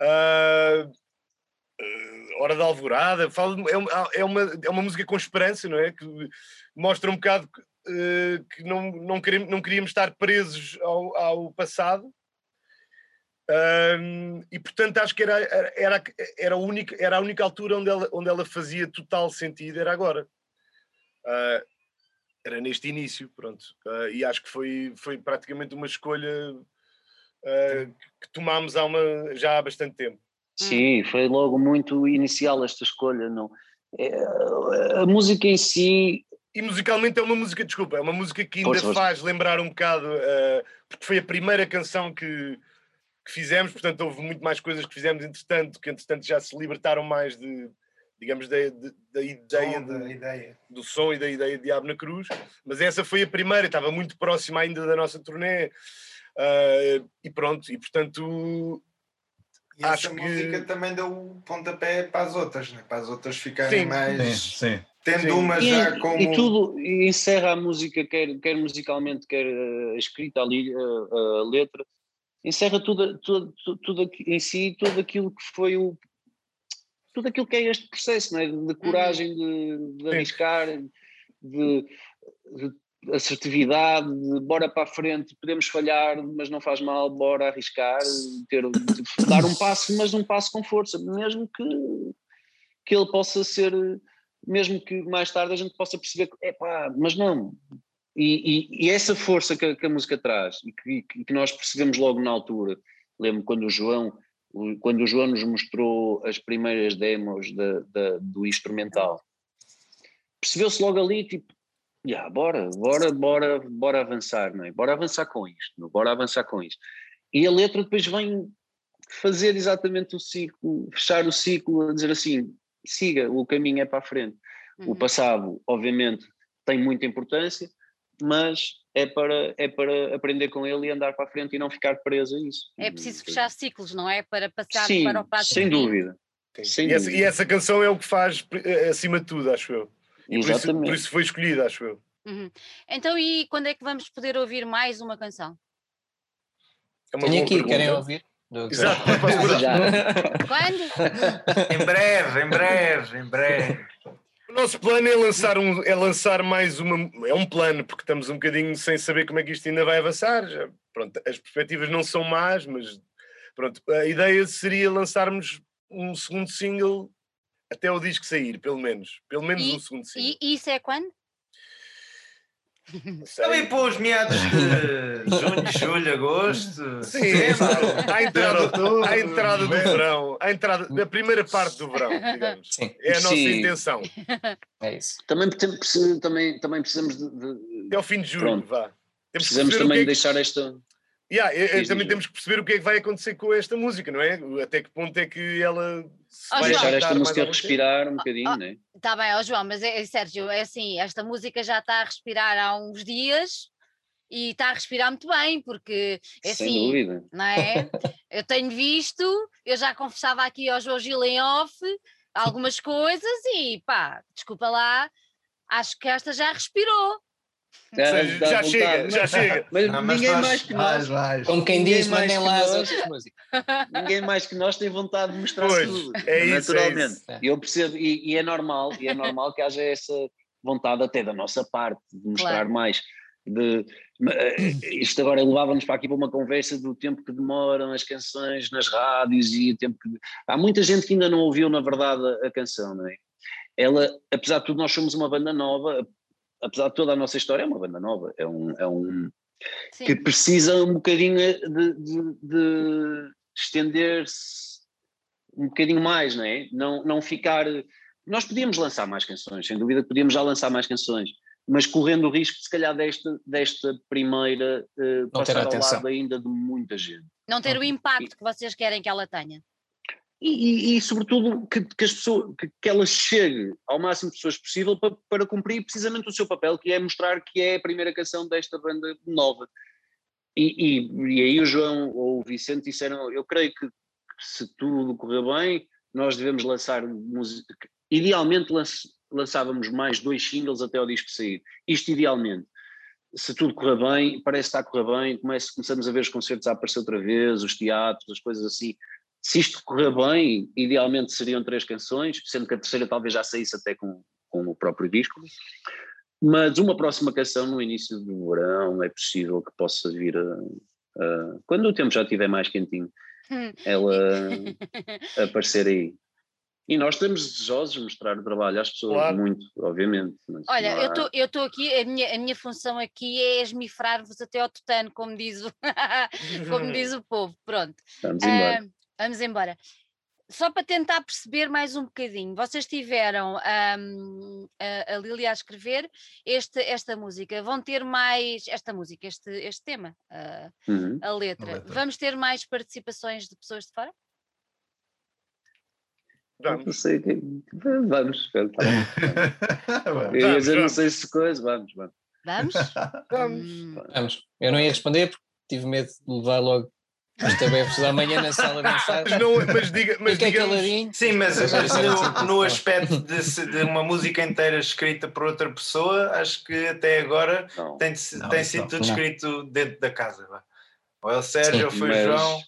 Uh, uh, hora da alvorada fala, é, uma, é, uma, é uma música com esperança não é? Que mostra um bocado que, que não, não, queremos, não queríamos estar presos ao, ao passado um, e portanto acho que era, era, era, a única, era a única altura onde ela, onde ela fazia total sentido, era agora. Uh, era neste início, pronto. Uh, e acho que foi, foi praticamente uma escolha uh, que tomámos há uma, já há bastante tempo. Sim, foi logo muito inicial esta escolha. Não. É, a música em si. E musicalmente é uma música, desculpa, é uma música que ainda pois, faz lembrar um bocado, porque foi a primeira canção que, que fizemos, portanto houve muito mais coisas que fizemos entretanto, que entretanto já se libertaram mais de, digamos, da, de, da ideia, som, de, ideia, do som e da ideia de Diabo na Cruz, mas essa foi a primeira, estava muito próxima ainda da nossa turnê, uh, e pronto, e portanto... E acho essa que... música também deu o pontapé para as outras, né? para as outras ficarem sim. mais... Sim, sim. Tendo sim. uma já e, como... E tudo, e encerra a música, quer, quer musicalmente, quer uh, escrita ali, a uh, uh, letra, encerra tudo, tudo, tudo, em si tudo aquilo que foi o tudo aquilo que é este processo não é? de, coragem de, de arriscar de, de, assertividade de bora para a frente podemos falhar mas não faz mal bora arriscar ter dar um passo mas um passo com força mesmo que que ele possa ser mesmo que mais tarde a gente possa perceber que é pá, mas não e, e, e, essa força que, que, a música traz e que, que, nós percebemos logo na altura, lembro quando o João quando o João nos mostrou as primeiras demos da, da, do instrumental percebeu-se logo ali, tipo, yeah, bora, bora, bora, bora avançar, não é? Bora avançar com isto, não? bora avançar com isto. E a letra depois vem fazer exatamente o ciclo, fechar o ciclo, a dizer assim, siga, o caminho é para a frente. Uhum. O passado, obviamente, tem muita importância, mas é para, é para aprender com ele e andar para a frente e não ficar preso a isso. É preciso fechar ciclos, não é? Para passar Sim, para o próximo. Sem dúvida. Sem e, essa, e, essa, canção é o que faz eh, acima de tudo, acho eu. E Exatamente. Por isso, por isso foi escolhida, acho eu. Uhum. Então, e quando é que vamos poder ouvir mais uma canção? É Tenho aqui, pergunta. querem ouvir? Exato, *laughs* Quando? *laughs* em breve, em breve, em breve. O nosso plano é lançar, um, é lançar mais uma. É um plano, porque estamos um bocadinho sem saber como é que isto ainda vai avançar. Já, pronto, as perspectivas não são más, mas pronto, a ideia seria lançarmos um segundo single até o disco sair, pelo menos. Pelo menos e, um segundo single. E isso é quando? Também pôs meados de junho, julho, agosto. Sim, a entrada, a entrada do verão, a entrada, a primeira parte do verão, digamos. Sim. É a nossa Sim. intenção. É isso. Também, também, também precisamos de, de... Até ao fim de julho, Pronto. vá. Temos precisamos também é que... deixar esta. Yeah, é, é, também temos que perceber o que é que vai acontecer com esta música, não é? Até que ponto é que ela oh, vai deixar esta música respirar um bocadinho, oh, não é? Está bem, oh, João, mas é, Sérgio, é assim, esta música já está a respirar há uns dias e está a respirar muito bem, porque é Sem assim, dúvida. não é? *laughs* eu tenho visto, eu já confessava aqui ao João Gil em off algumas coisas e pá, desculpa lá, acho que esta já respirou. Já, chega, já chega. Mas, não, mas ninguém mais que nós. Mais, Como quem diz, mandem lá as outras músicas. Ninguém mais que nós tem vontade de mostrar pois, tudo. É isso, naturalmente. É isso. Eu percebo, e, e, é normal, e é normal que haja essa vontade até da nossa parte de mostrar claro. mais. De, eh, isto agora levava-nos para aqui para uma conversa do tempo que demoram as canções nas rádios e o tempo que. Há muita gente que ainda não ouviu, na verdade, a, a canção, não é? Ela, apesar de tudo, nós somos uma banda nova, apesar de toda a nossa história, é uma banda nova, é um, é um que precisa um bocadinho de, de, de estender-se um bocadinho mais, não é? Não, não ficar. Nós podíamos lançar mais canções, sem dúvida podíamos já lançar mais canções, mas correndo o risco de se calhar desta, desta primeira uh, passar ao lado ainda de muita gente. Não ter o impacto que vocês querem que ela tenha. E, e, e, sobretudo que, que, as pessoas, que, que ela chegue ao máximo de pessoas possível para, para cumprir precisamente o seu papel, que é mostrar que é a primeira canção desta banda nova. E, e, e aí o João ou o Vicente disseram, eu creio que se tudo correr bem, nós devemos lançar música, idealmente lançávamos mais dois singles até o disco sair, isto idealmente. Se tudo correr bem, parece que está a correr bem, começamos a ver os concertos a aparecer outra vez, os teatros, as coisas assim, se isto correr bem, idealmente seriam três canções, sendo que a terceira talvez já saísse até com, com o próprio disco. Mas uma próxima canção no início do verão é possível que possa vir a, a quando o tempo já estiver mais quentinho, ela *laughs* aparecer aí. E nós estamos desejosos de mostrar o trabalho às pessoas, claro. muito, obviamente. Olha, há... eu estou aqui, a minha, a minha função aqui é esmifrar-vos até ao tutano, como diz o, *laughs* como diz o povo. Pronto. Vamos embora. Uh, Vamos embora. Só para tentar perceber mais um bocadinho, vocês tiveram um, a, a Lilia a escrever este, esta música, vão ter mais esta música, este, este tema, uh, uhum. a, letra. a, letra. Vamos ter mais participações de pessoas de fora? Vamos. Não sei que... Vamos. *laughs* vamos. Eu ia dizer, não sei se coisa, vamos, vamos. Vamos? *laughs* vamos. Hum. vamos. Eu não ia responder porque tive medo de levar logo mas também é amanhã na sala de ensaio. Mas, não, mas diga, mas digamos, Sim, mas, mas no, no, aspecto de, de, uma música inteira escrita por outra pessoa, acho que até agora não, tem, não, tem sido tudo escrito dentro da casa. Ou é o Sérgio, ou foi o João.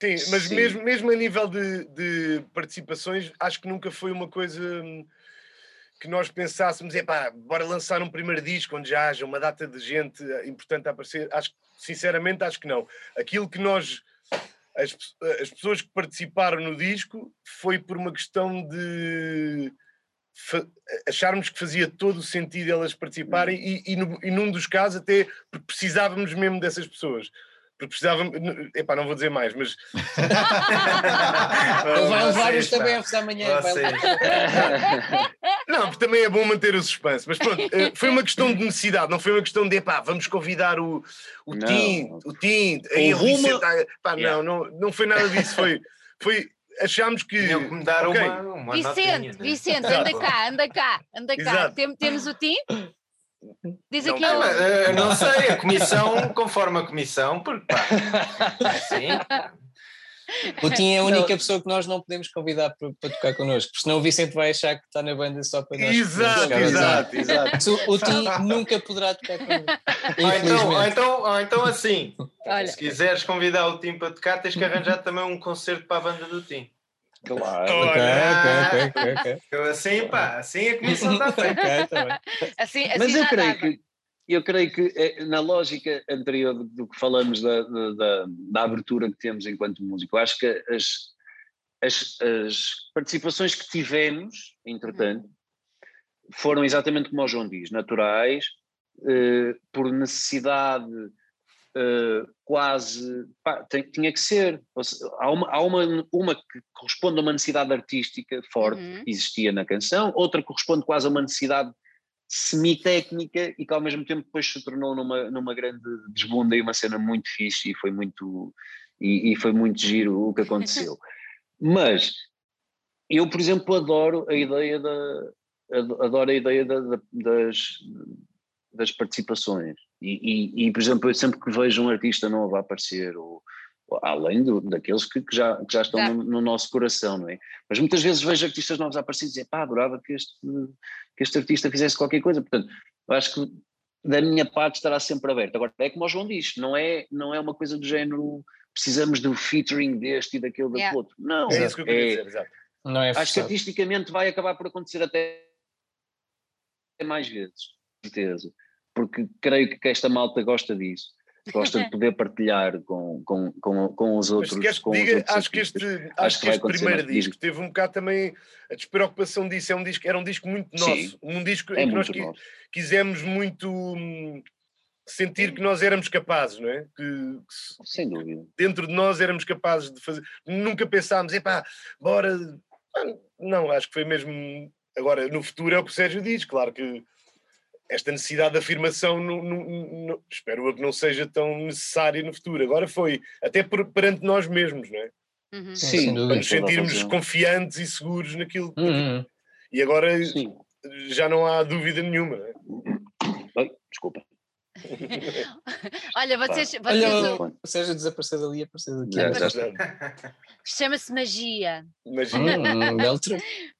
Sim, mas sim. Mesmo, mesmo a nível de, de participações, acho que nunca foi uma coisa hum, que nós pensássemos, é pá, bora lançar um primeiro disco onde já haja uma data de gente importante a aparecer. Acho sinceramente, acho que não. Aquilo que nós as, as pessoas que participaram no disco foi por uma questão de acharmos que fazia todo o sentido elas participarem e, e, no, e num dos casos até precisávamos mesmo dessas pessoas porque precisava. Epá, não vou dizer mais, mas. *laughs* Vai levar os. TBFs amanhã. Não, porque também é bom manter o suspense. Mas pronto, eh, foi uma questão de necessidade, não foi uma questão de epá, vamos convidar o, o Não. Tim, o Tim, Vicente, ah, pá, Yeah. não, não, não foi nada disso. Foi, foi achámos que. Tinham que me dar Ok. uma, uma Vicente, notinha, né? Vicente, anda cá, anda cá, anda cá. Exato. Tem- temos o Tim? Diz Não, aqui não, eh, não sei, a comissão, conforme a comissão, porque pá, assim, O Tim é a única pessoa que nós não podemos convidar para, para tocar connosco, porque senão o Vicente vai achar que está na banda só para nós. Exato, exato, exato. O Tim nunca poderá tocar connosco. ou então, ou, então, ou então assim, Olha. se quiseres convidar o Tim para tocar, tens que arranjar também um concerto para a banda do Tim. Claro. Ok, Olha, ok, ok, ok. Eu assim, pá, assim a está feita. *laughs* Ok, tá bem. assim, assim Mas eu já creio dava. que eu creio que eh, na lógica anterior do, que falamos da, da, da- abertura que temos enquanto músico, eu acho que as, as, as participações que tivemos, entretanto, foram exatamente como o João diz, naturais, eh, por necessidade eh, quase pá, tem- tinha que ser. Ou se- Há, uma, há uma, uma que corresponde a uma necessidade artística forte Uhum. que existia na canção, outra que corresponde quase a uma necessidade semi-técnica e que ao mesmo tempo depois se tornou numa, numa grande desbunda e uma cena muito fixe e foi muito e, e foi muito giro o que aconteceu. *laughs* Mas eu, por exemplo, adoro a ideia da ado- adoro a ideia da- da- das, das participações e, e, e, por exemplo, eu sempre que vejo um artista novo a aparecer ou, ou além do, daqueles que, que já, que já estão no, no nosso coração, não é? Mas muitas vezes vejo artistas novos a aparecer e dizer, pá, adorava que este, que este artista fizesse qualquer coisa. Portanto, eu acho que da minha parte estará sempre aberto. Agora, é como o João diz, não é, não é uma coisa do género precisamos do featuring deste e daquele Yeah. do outro. Não, É isso que eu queria é- dizer, exato. Não é acho que artisticamente vai acabar por acontecer até mais vezes, com certeza. Porque creio que esta malta gosta disso. Gosta de poder partilhar com, com, com, com os Mas outros. queres que diga, outros acho que este, Acho acho que que este primeiro disco teve um bocado também a despreocupação disso. É um disco, era um disco muito nosso, Sim. um disco É em que nós nosso. quisemos muito hum, sentir que nós éramos capazes, não é? Que, que se- Sem dúvida. dentro de nós éramos capazes de fazer. Nunca pensámos, epá, bora. Ah, Não, acho que foi mesmo. Agora, no futuro é o que o Sérgio diz, claro que esta necessidade de afirmação, no- no- no- espero eu que não seja tão necessária no futuro. Agora foi, até por- perante nós mesmos, não é? Uhum. Sim, dúvida. Para nos sentirmos confiantes e seguros naquilo. Hum, hum. E agora Sim. já não há dúvida nenhuma. não é? Desculpa. *laughs* Olha, vocês, vocês Olha, o- o Sérgio desapareceu dali e apareceu daqui. Já, já *laughs* chama-se magia. Imagina. Hum.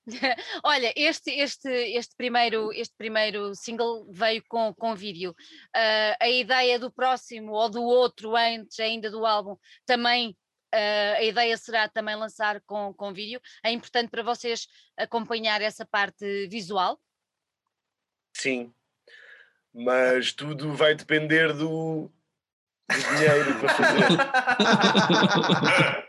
*laughs* Olha, este, este, este, primeiro, este primeiro single veio com, com vídeo. Ah, a ideia do próximo ou do outro antes ainda do álbum também. ah, a ideia será também lançar com, com vídeo. É importante para vocês acompanhar essa parte visual. Sim. Mas tudo vai depender do, do dinheiro para fazer. *laughs*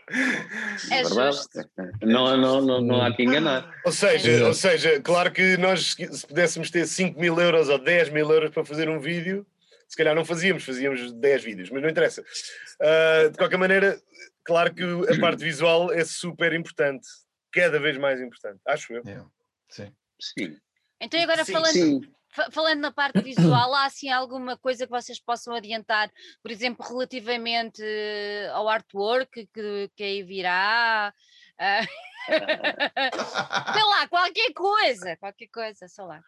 É verdade. justo. Não, não, não, não há que enganar. Ou seja, ou seja, claro que nós se se pudéssemos ter 5 mil euros ou 10 mil euros para fazer um vídeo, se calhar não fazíamos, fazíamos 10 vídeos, mas não interessa. Ah, de qualquer maneira, claro que a parte visual é super importante, cada vez mais importante, acho eu. Yeah. Sim. Sim. Então, agora Sim, falando, Sim. Fa- falando na parte visual, há assim alguma coisa que vocês possam adiantar, por exemplo, relativamente ao artwork que, que aí virá? ah, *laughs* sei lá, qualquer coisa, qualquer coisa, sei lá.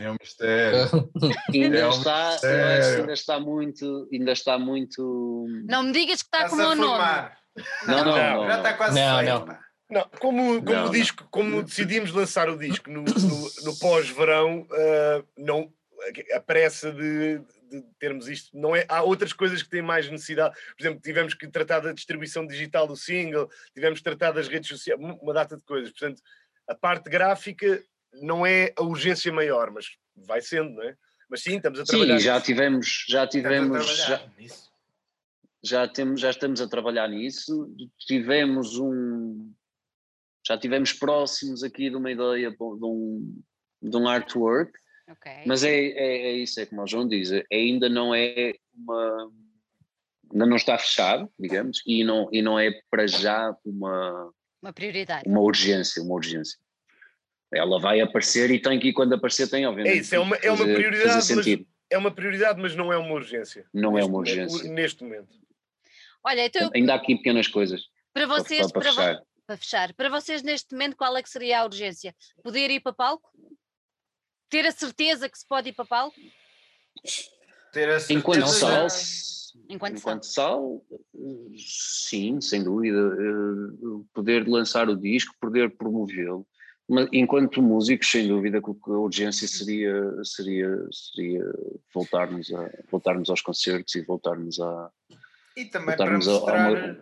É um mistério. *laughs* Ainda É um está, mistério. ainda está muito, ainda está muito. Não me digas que está Está-se como o nome. Não, não, Não, não. Já está quase Não, feito. não. Não, como, como, Não, o não. disco, como decidimos lançar o disco no, no- no pós-verão, ah, não, a pressa de, de termos isto, não é, há outras coisas que têm mais necessidade. Por exemplo, tivemos que tratar da distribuição digital do single, tivemos que tratar das redes sociais, uma data de coisas. Portanto, a parte gráfica não é a urgência maior, mas vai sendo, não é? Mas sim, estamos a trabalhar. Sim, já nisso. tivemos, já tivemos, já, trabalhar nisso. já temos, já estamos a trabalhar nisso. Tivemos um, já tivemos próximos aqui de uma ideia de um, de um artwork, Ok. mas é, é, é isso, é como o João diz, ainda não é uma, ainda não está fechado, digamos, e não, e não é para já uma, uma prioridade. Uma urgência, uma urgência. Ela vai aparecer e tem que, quando aparecer, tem, obviamente. É isso, é uma, é uma prioridade, mas, é uma prioridade, mas não é uma urgência. Não neste, é uma urgência. Neste momento. Olha, então. Ainda há aqui pequenas coisas. Para vocês, para, para, fechar. Para fechar, para vocês neste momento, qual é que seria a urgência? Poder ir para palco? Ter a certeza que se pode ir para palco? Ter a certeza. Enquanto sal, enquanto, enquanto sal, sim, sem dúvida. Eh, poder lançar o disco, poder promovê-lo. Mas enquanto músicos, sem dúvida que a urgência seria, seria, seria voltarmos, a, voltarmos aos concertos e voltarmos a. E também para mostrar, a, a,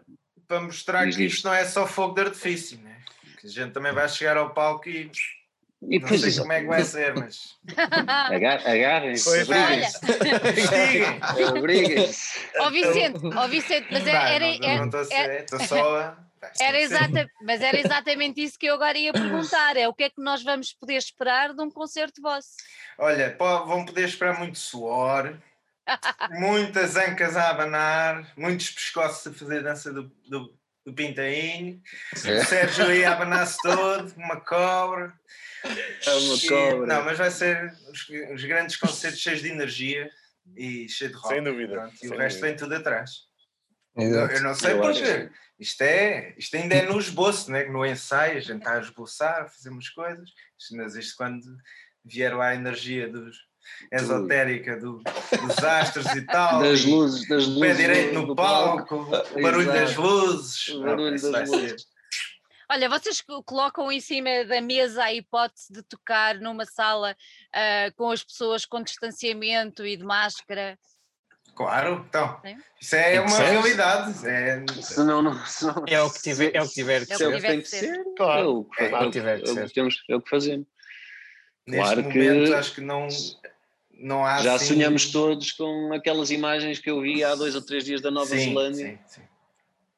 para mostrar que isto não é só fogo de artifício, né? que a gente também vai chegar ao palco e e não sei como é que vai ser, mas. *laughs* Agarrem-se. *laughs* Obriguem-se. Ó Vicente, ó Vicente, mas era. Estou só Era exata, mas era exatamente isso que eu agora ia perguntar: é o que é que nós vamos poder esperar de um concerto vosso? Olha, vão poder esperar muito suor, muitas ancas a abanar, muitos pescoços a fazer dança do, do, do pintainho, é. o Sérgio aí a abanar-se todo, uma cobra. É uma cobra. não, mas vai ser os, os, grandes concertos cheios de energia e cheio de rock. Sem dúvida. Pronto, e o resto vem tudo atrás. Eu, eu, não sei porque isto, é, isto ainda é no esboço, né? no ensaio, a gente está a esboçar, a fazer umas coisas, mas isto quando vier lá a energia dos, esotérica do, dos astros e tal. *laughs* Das luzes, das luzes. Pé direito no palco, palco, o *laughs* barulho Exato. das luzes. O barulho não, das luzes. Ser. Olha, vocês colocam em cima da mesa a hipótese de tocar numa sala uh, com as pessoas com distanciamento e de máscara? Claro, então. Sim. Isso é, é uma realidade. É... Se não, não, se não, é o que tiver, é o que tiver que é ser. Que tem que ser. Claro, é, é, o que tiver que ser. É o que fazemos. Neste claro momento, que acho que não, não há. Já assim... sonhamos todos com aquelas imagens que eu vi há dois ou três dias da Nova sim, Zelândia. Sim, sim.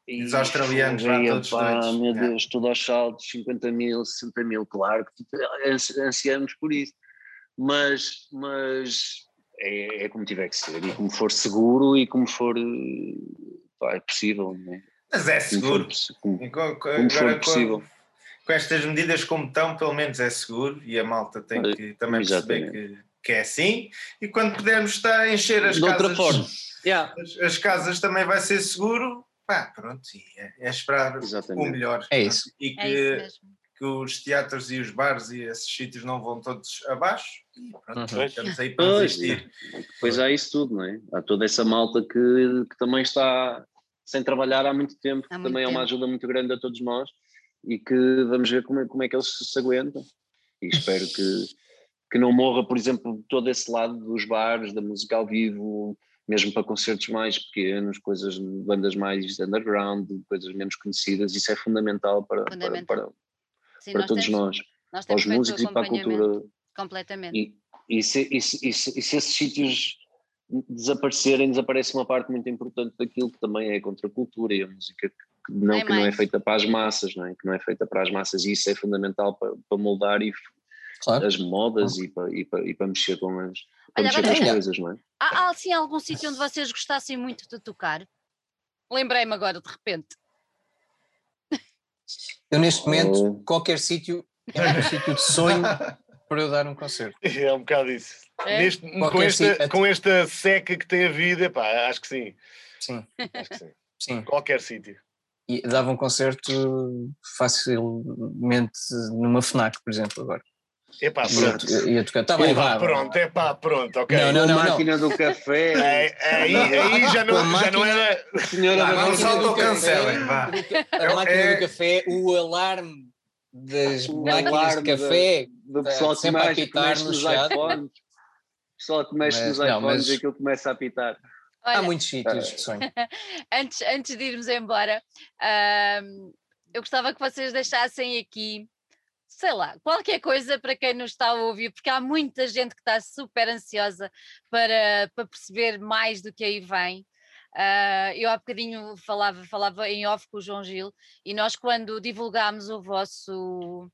E os australianos já todos pá. Meu Deus, tudo aos saltos, 50 mil, 60 mil, claro que ansiamos por isso. Mas, mas é, é, como tiver que ser, e como for seguro e como for pá, é possível. Não é? Mas é seguro. Como, for, como, como for possível. Com, com, estas medidas como estão, pelo menos é seguro e a malta tem que também perceber que, que é assim. E quando pudermos estar a encher as De casas. Outra forma. Yeah. As, as casas também vai ser seguro pá, pronto, é, é esperar Exatamente. o melhor. É isso. E que, é isso que os teatros e os bares e esses sítios não vão todos abaixo pronto, uhum. estamos aí para pois, resistir. Pois há isso tudo, não é? Há toda essa malta que, que também está sem trabalhar há muito tempo, há que muito também tempo. é uma ajuda muito grande a todos nós e que vamos ver como é, como é que eles se aguentam. E espero que, que não morra, por exemplo, todo esse lado dos bares, da música ao vivo, mesmo para concertos mais pequenos, coisas, bandas mais underground, coisas menos conhecidas, isso é fundamental para, fundamental. para, para, Sim, para nós todos temos, nós, nós para os músicos e para a cultura. Completamente. E, e, se, e, se, e, se, e se esses sítios desaparecerem, desaparece uma parte muito importante daquilo que também é a contracultura e a música que não, é que não é feita para as massas, não é? que não é feita para as massas e isso é fundamental para, para moldar e claro. as modas claro. e, para, e, para, e para mexer com as, para Olha, mexer com as coisas, não é? Há, há assim algum sítio onde vocês gostassem muito de tocar? Lembrei-me agora de repente. Eu neste momento, oh. qualquer sítio é um sítio de sonho para eu dar um concerto. *laughs* É um bocado isso. É? Neste, com, esta, com esta seca que tem a vida, pá, acho que sim. Sim. Acho que sim. sim. Qualquer sítio. E dava um concerto facilmente numa FNAC, por exemplo, agora. Epá, pronto. Ia, ia tocar. Tá bem, vá. Pronto, é pá, pronto, ok. Não, não, não. A máquina não. do café. É, aí, aí já, não, já não era. Senhora ah, não salta cancelem, vá. A máquina é... do café, o alarme das o máquinas alarme de café. Do pessoal que mexe, que mexe nos iPhones. O pessoal que mexe nos iPhones mas... e aquilo começa a apitar. Olha, Há muitos sítios de sonho. *laughs* antes, antes de irmos embora, eu gostava que vocês deixassem aqui sei lá, qualquer coisa para quem nos está a ouvir, porque há muita gente que está super ansiosa para, para perceber mais do que aí vem. Uh, eu há bocadinho falava, falava em off com o João Gil e nós quando divulgámos o vosso,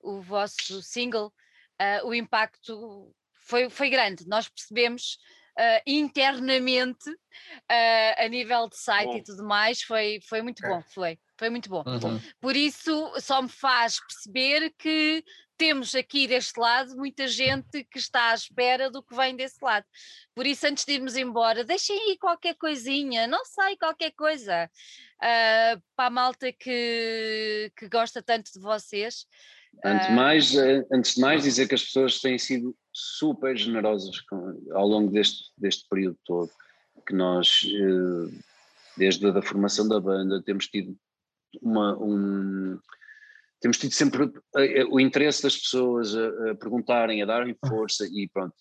o vosso single, uh, o impacto foi, foi grande. Nós percebemos uh, internamente uh, a nível de site Bom. e tudo mais, foi, foi muito bom, foi, foi muito bom. Uhum. Por isso, só me faz perceber que temos aqui deste lado muita gente que está à espera do que vem desse lado. Por isso, antes de irmos embora, deixem aí qualquer coisinha, não sei, qualquer coisa, ah, para a malta que, que gosta tanto de vocês. Antes mais, antes de mais, dizer que as pessoas têm sido super generosas com- ao longo deste, deste período todo, que nós, eh, desde a da formação da banda, temos tido uma, um, temos tido sempre eh, eh, o interesse das pessoas a, perguntarem, a darem força e pronto.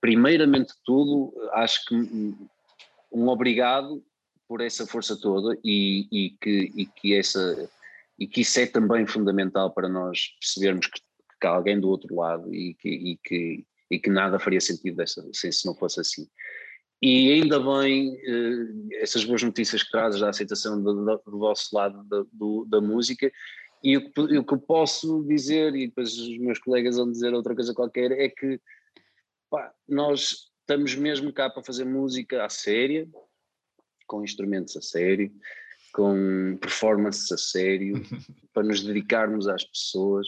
Primeiramente de tudo, acho que um obrigado por essa força toda e, e que, e que essa e que isso é também fundamental para nós percebermos que, que há alguém do outro lado e que, e que, e que nada faria sentido dessa, se, se não fosse assim. E ainda bem eh, essas boas notícias que trazes da aceitação do, do- do vosso lado da, do- da música. E o, que, o que eu posso dizer, e depois os meus colegas vão dizer outra coisa qualquer, é que pá, nós estamos mesmo cá para fazer música à séria, com instrumentos a sério, com performances a sério, *laughs* para nos dedicarmos às pessoas,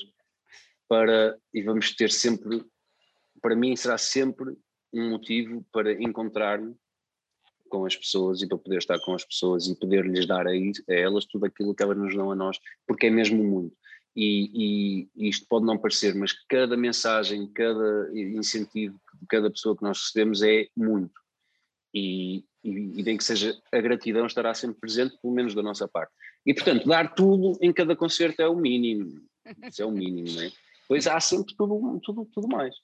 para e vamos ter sempre, para mim será sempre um motivo para encontrar-me com as pessoas e para poder estar com as pessoas e poder lhes dar a, a elas tudo aquilo que elas nos dão a nós, porque é mesmo muito. E, e- e isto pode não parecer, mas cada mensagem, cada incentivo de cada pessoa que nós recebemos é muito. E, e, e nem que seja a gratidão estará sempre presente, pelo menos da nossa parte. E portanto, dar tudo em cada concerto é o mínimo. Isso é o mínimo, não é? Pois há sempre tudo, tudo, tudo mais.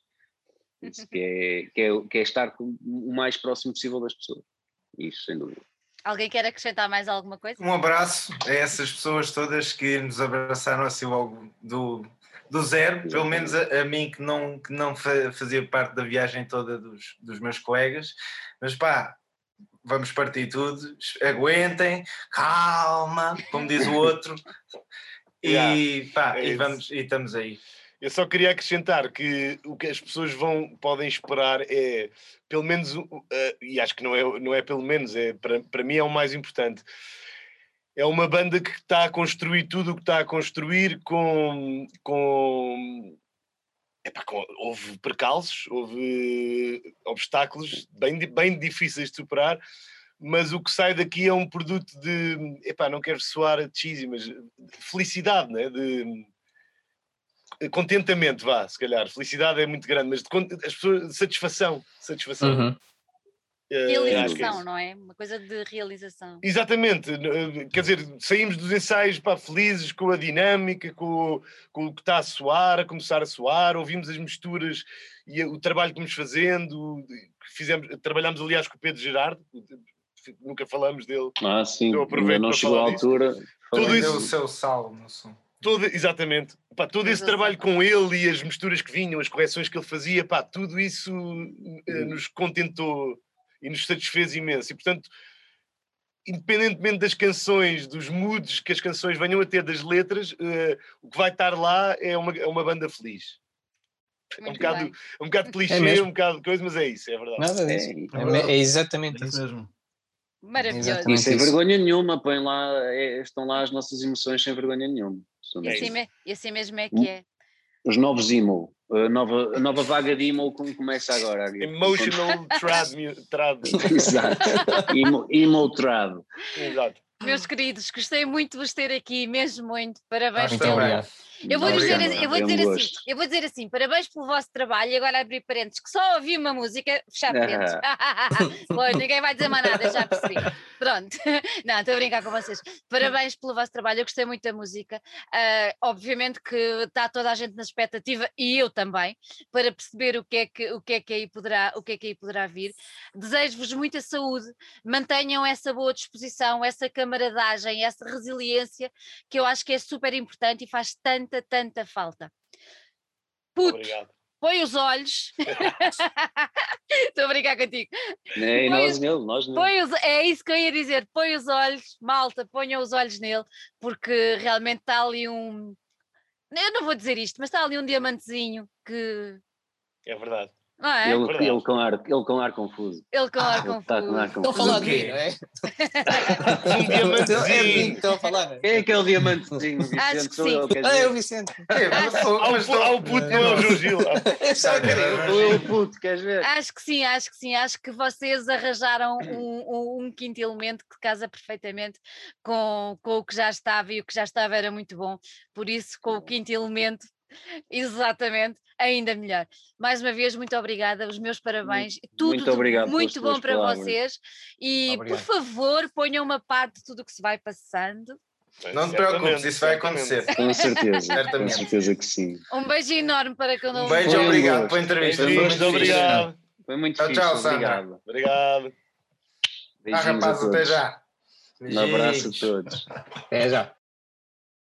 Isso que, é, que, é, que é estar com- o mais próximo possível das pessoas. Isso, sem dúvida. Alguém quer acrescentar mais alguma coisa? Um abraço a essas pessoas todas que nos abraçaram assim logo do, do zero, pelo menos a, a mim que não, que não fa- fazia parte da viagem toda dos, dos meus colegas. Mas pá, vamos partir tudo, aguentem, calma, como diz o outro. *laughs* E, pá, é e, isso. vamos, e estamos aí. Eu só queria acrescentar que o que as pessoas vão, podem esperar é, pelo menos, eh, e acho que não é, não é pelo menos, é, para, para mim é o mais importante. É uma banda que está a construir tudo o que está a construir com. com, epá, houve percalços, houve obstáculos bem, bem difíceis de superar, mas o que sai daqui é um produto de. Epá, não quero soar cheesy, mas de felicidade, né? de contentamento, vá, se calhar. Felicidade é muito grande, mas de, as pessoas, de satisfação. satisfação. Uhum. Eh, é Realização, isso. não é? Uma coisa de realização. Exatamente, eh, quer dizer, saímos dos ensaios pá, felizes com a dinâmica, com, o- com o que está a soar, a começar a soar, ouvimos as misturas e o trabalho que vamos fazendo, fizemos, trabalhámos aliás com o Pedro Gerardo, nunca falamos dele, Ah, sim, ainda não chegou à altura. Tudo isso- Deu o seu sal no som. Todo, exatamente, pá, todo esse Mas, trabalho assim, com ele e as misturas que vinham, as correções que ele fazia, pá, tudo isso eh, nos contentou e nos satisfez imenso. E portanto, independentemente das canções, dos moods que as canções venham a ter, das letras, eh, o que vai estar lá é uma, é uma banda feliz. É um bocado, bem. é um bocado clichê, mesmo. um bocado de coisa, mas é isso, é verdade. Nada É, disso. é É, é exatamente É isso. mesmo. Maravilhoso. Exatamente. E sem isso. vergonha nenhuma, põem lá, é- estão lá as nossas emoções sem vergonha nenhuma. E assim, me- e assim mesmo é Hum. que é. Os novos emo, a nova, a nova vaga de emo como começa agora. Emotional trad, trad. *laughs* Exato. Emo, emo trad. Exato. Meus queridos, gostei muito de vos ter aqui, mesmo muito. Parabéns também. obrigado. Eu vou dizer, Obrigado, assim- eu vou dizer assim, eu vou dizer assim, parabéns pelo vosso trabalho e agora abrir parênteses, que só ouvi uma música, fechar parênteses. *laughs* pois, ninguém vai dizer mais nada, já percebi. Pronto, *laughs* não, estou a brincar com vocês. Parabéns pelo vosso trabalho, eu gostei muito da música. Ah, obviamente que está toda a gente na expectativa e eu também, para perceber o que é que, o que, é que, aí, poderá, o que, é que aí poderá vir. Desejo-vos muita saúde, mantenham essa boa disposição, essa camaradagem, essa resiliência, que eu acho que é super importante e faz tanta, tanta falta. Puto, Obrigado. põe os olhos. *laughs* Estou a brincar contigo. É, e Põe nós os- nele, nós nele. Põe os- é isso que eu ia dizer. Põe os olhos, malta, ponham os olhos nele, porque realmente está ali um. Eu não vou dizer isto, mas está ali um diamantezinho que É verdade. Não é? Ele, ele, com ar, ele com ar confuso. Ele com ar Ele está com ar confuso. Estão a confuso. falar de quê? mim, não é? Um diamantezinho. É de mim que estão a falar. é? Quem é aquele diamantezinho, Vicente? Acho que Sou sim. Ah, é o. Vicente. É, mas ao puto não é o João Gil. É *laughs* só que eu. Sou eu, puto, queres ver? Acho que sim, acho que sim. Acho que vocês arranjaram um, um- um quinto elemento que casa perfeitamente com, com o que já estava e o que já estava era muito bom. Por isso, com o quinto elemento, exatamente, ainda melhor. Mais uma vez, muito obrigada, os meus parabéns. Tudo muito obrigado muito bom para palavras. vocês. E Obrigado. por favor, ponham uma parte de tudo o que se vai passando. Não te preocupes, isso vai acontecer. Com *laughs* certeza, com Certamente. certeza que sim. Um beijo enorme para cada um. Um beijo, Foi obrigado gosto. pela entrevista. Foi muito Muito obrigado. Foi muito Tchau, fixe, tchau, Sandra. obrigado. Obrigado. Beijinhos a rapaz, até todos. já. Um abraço a todos. É já.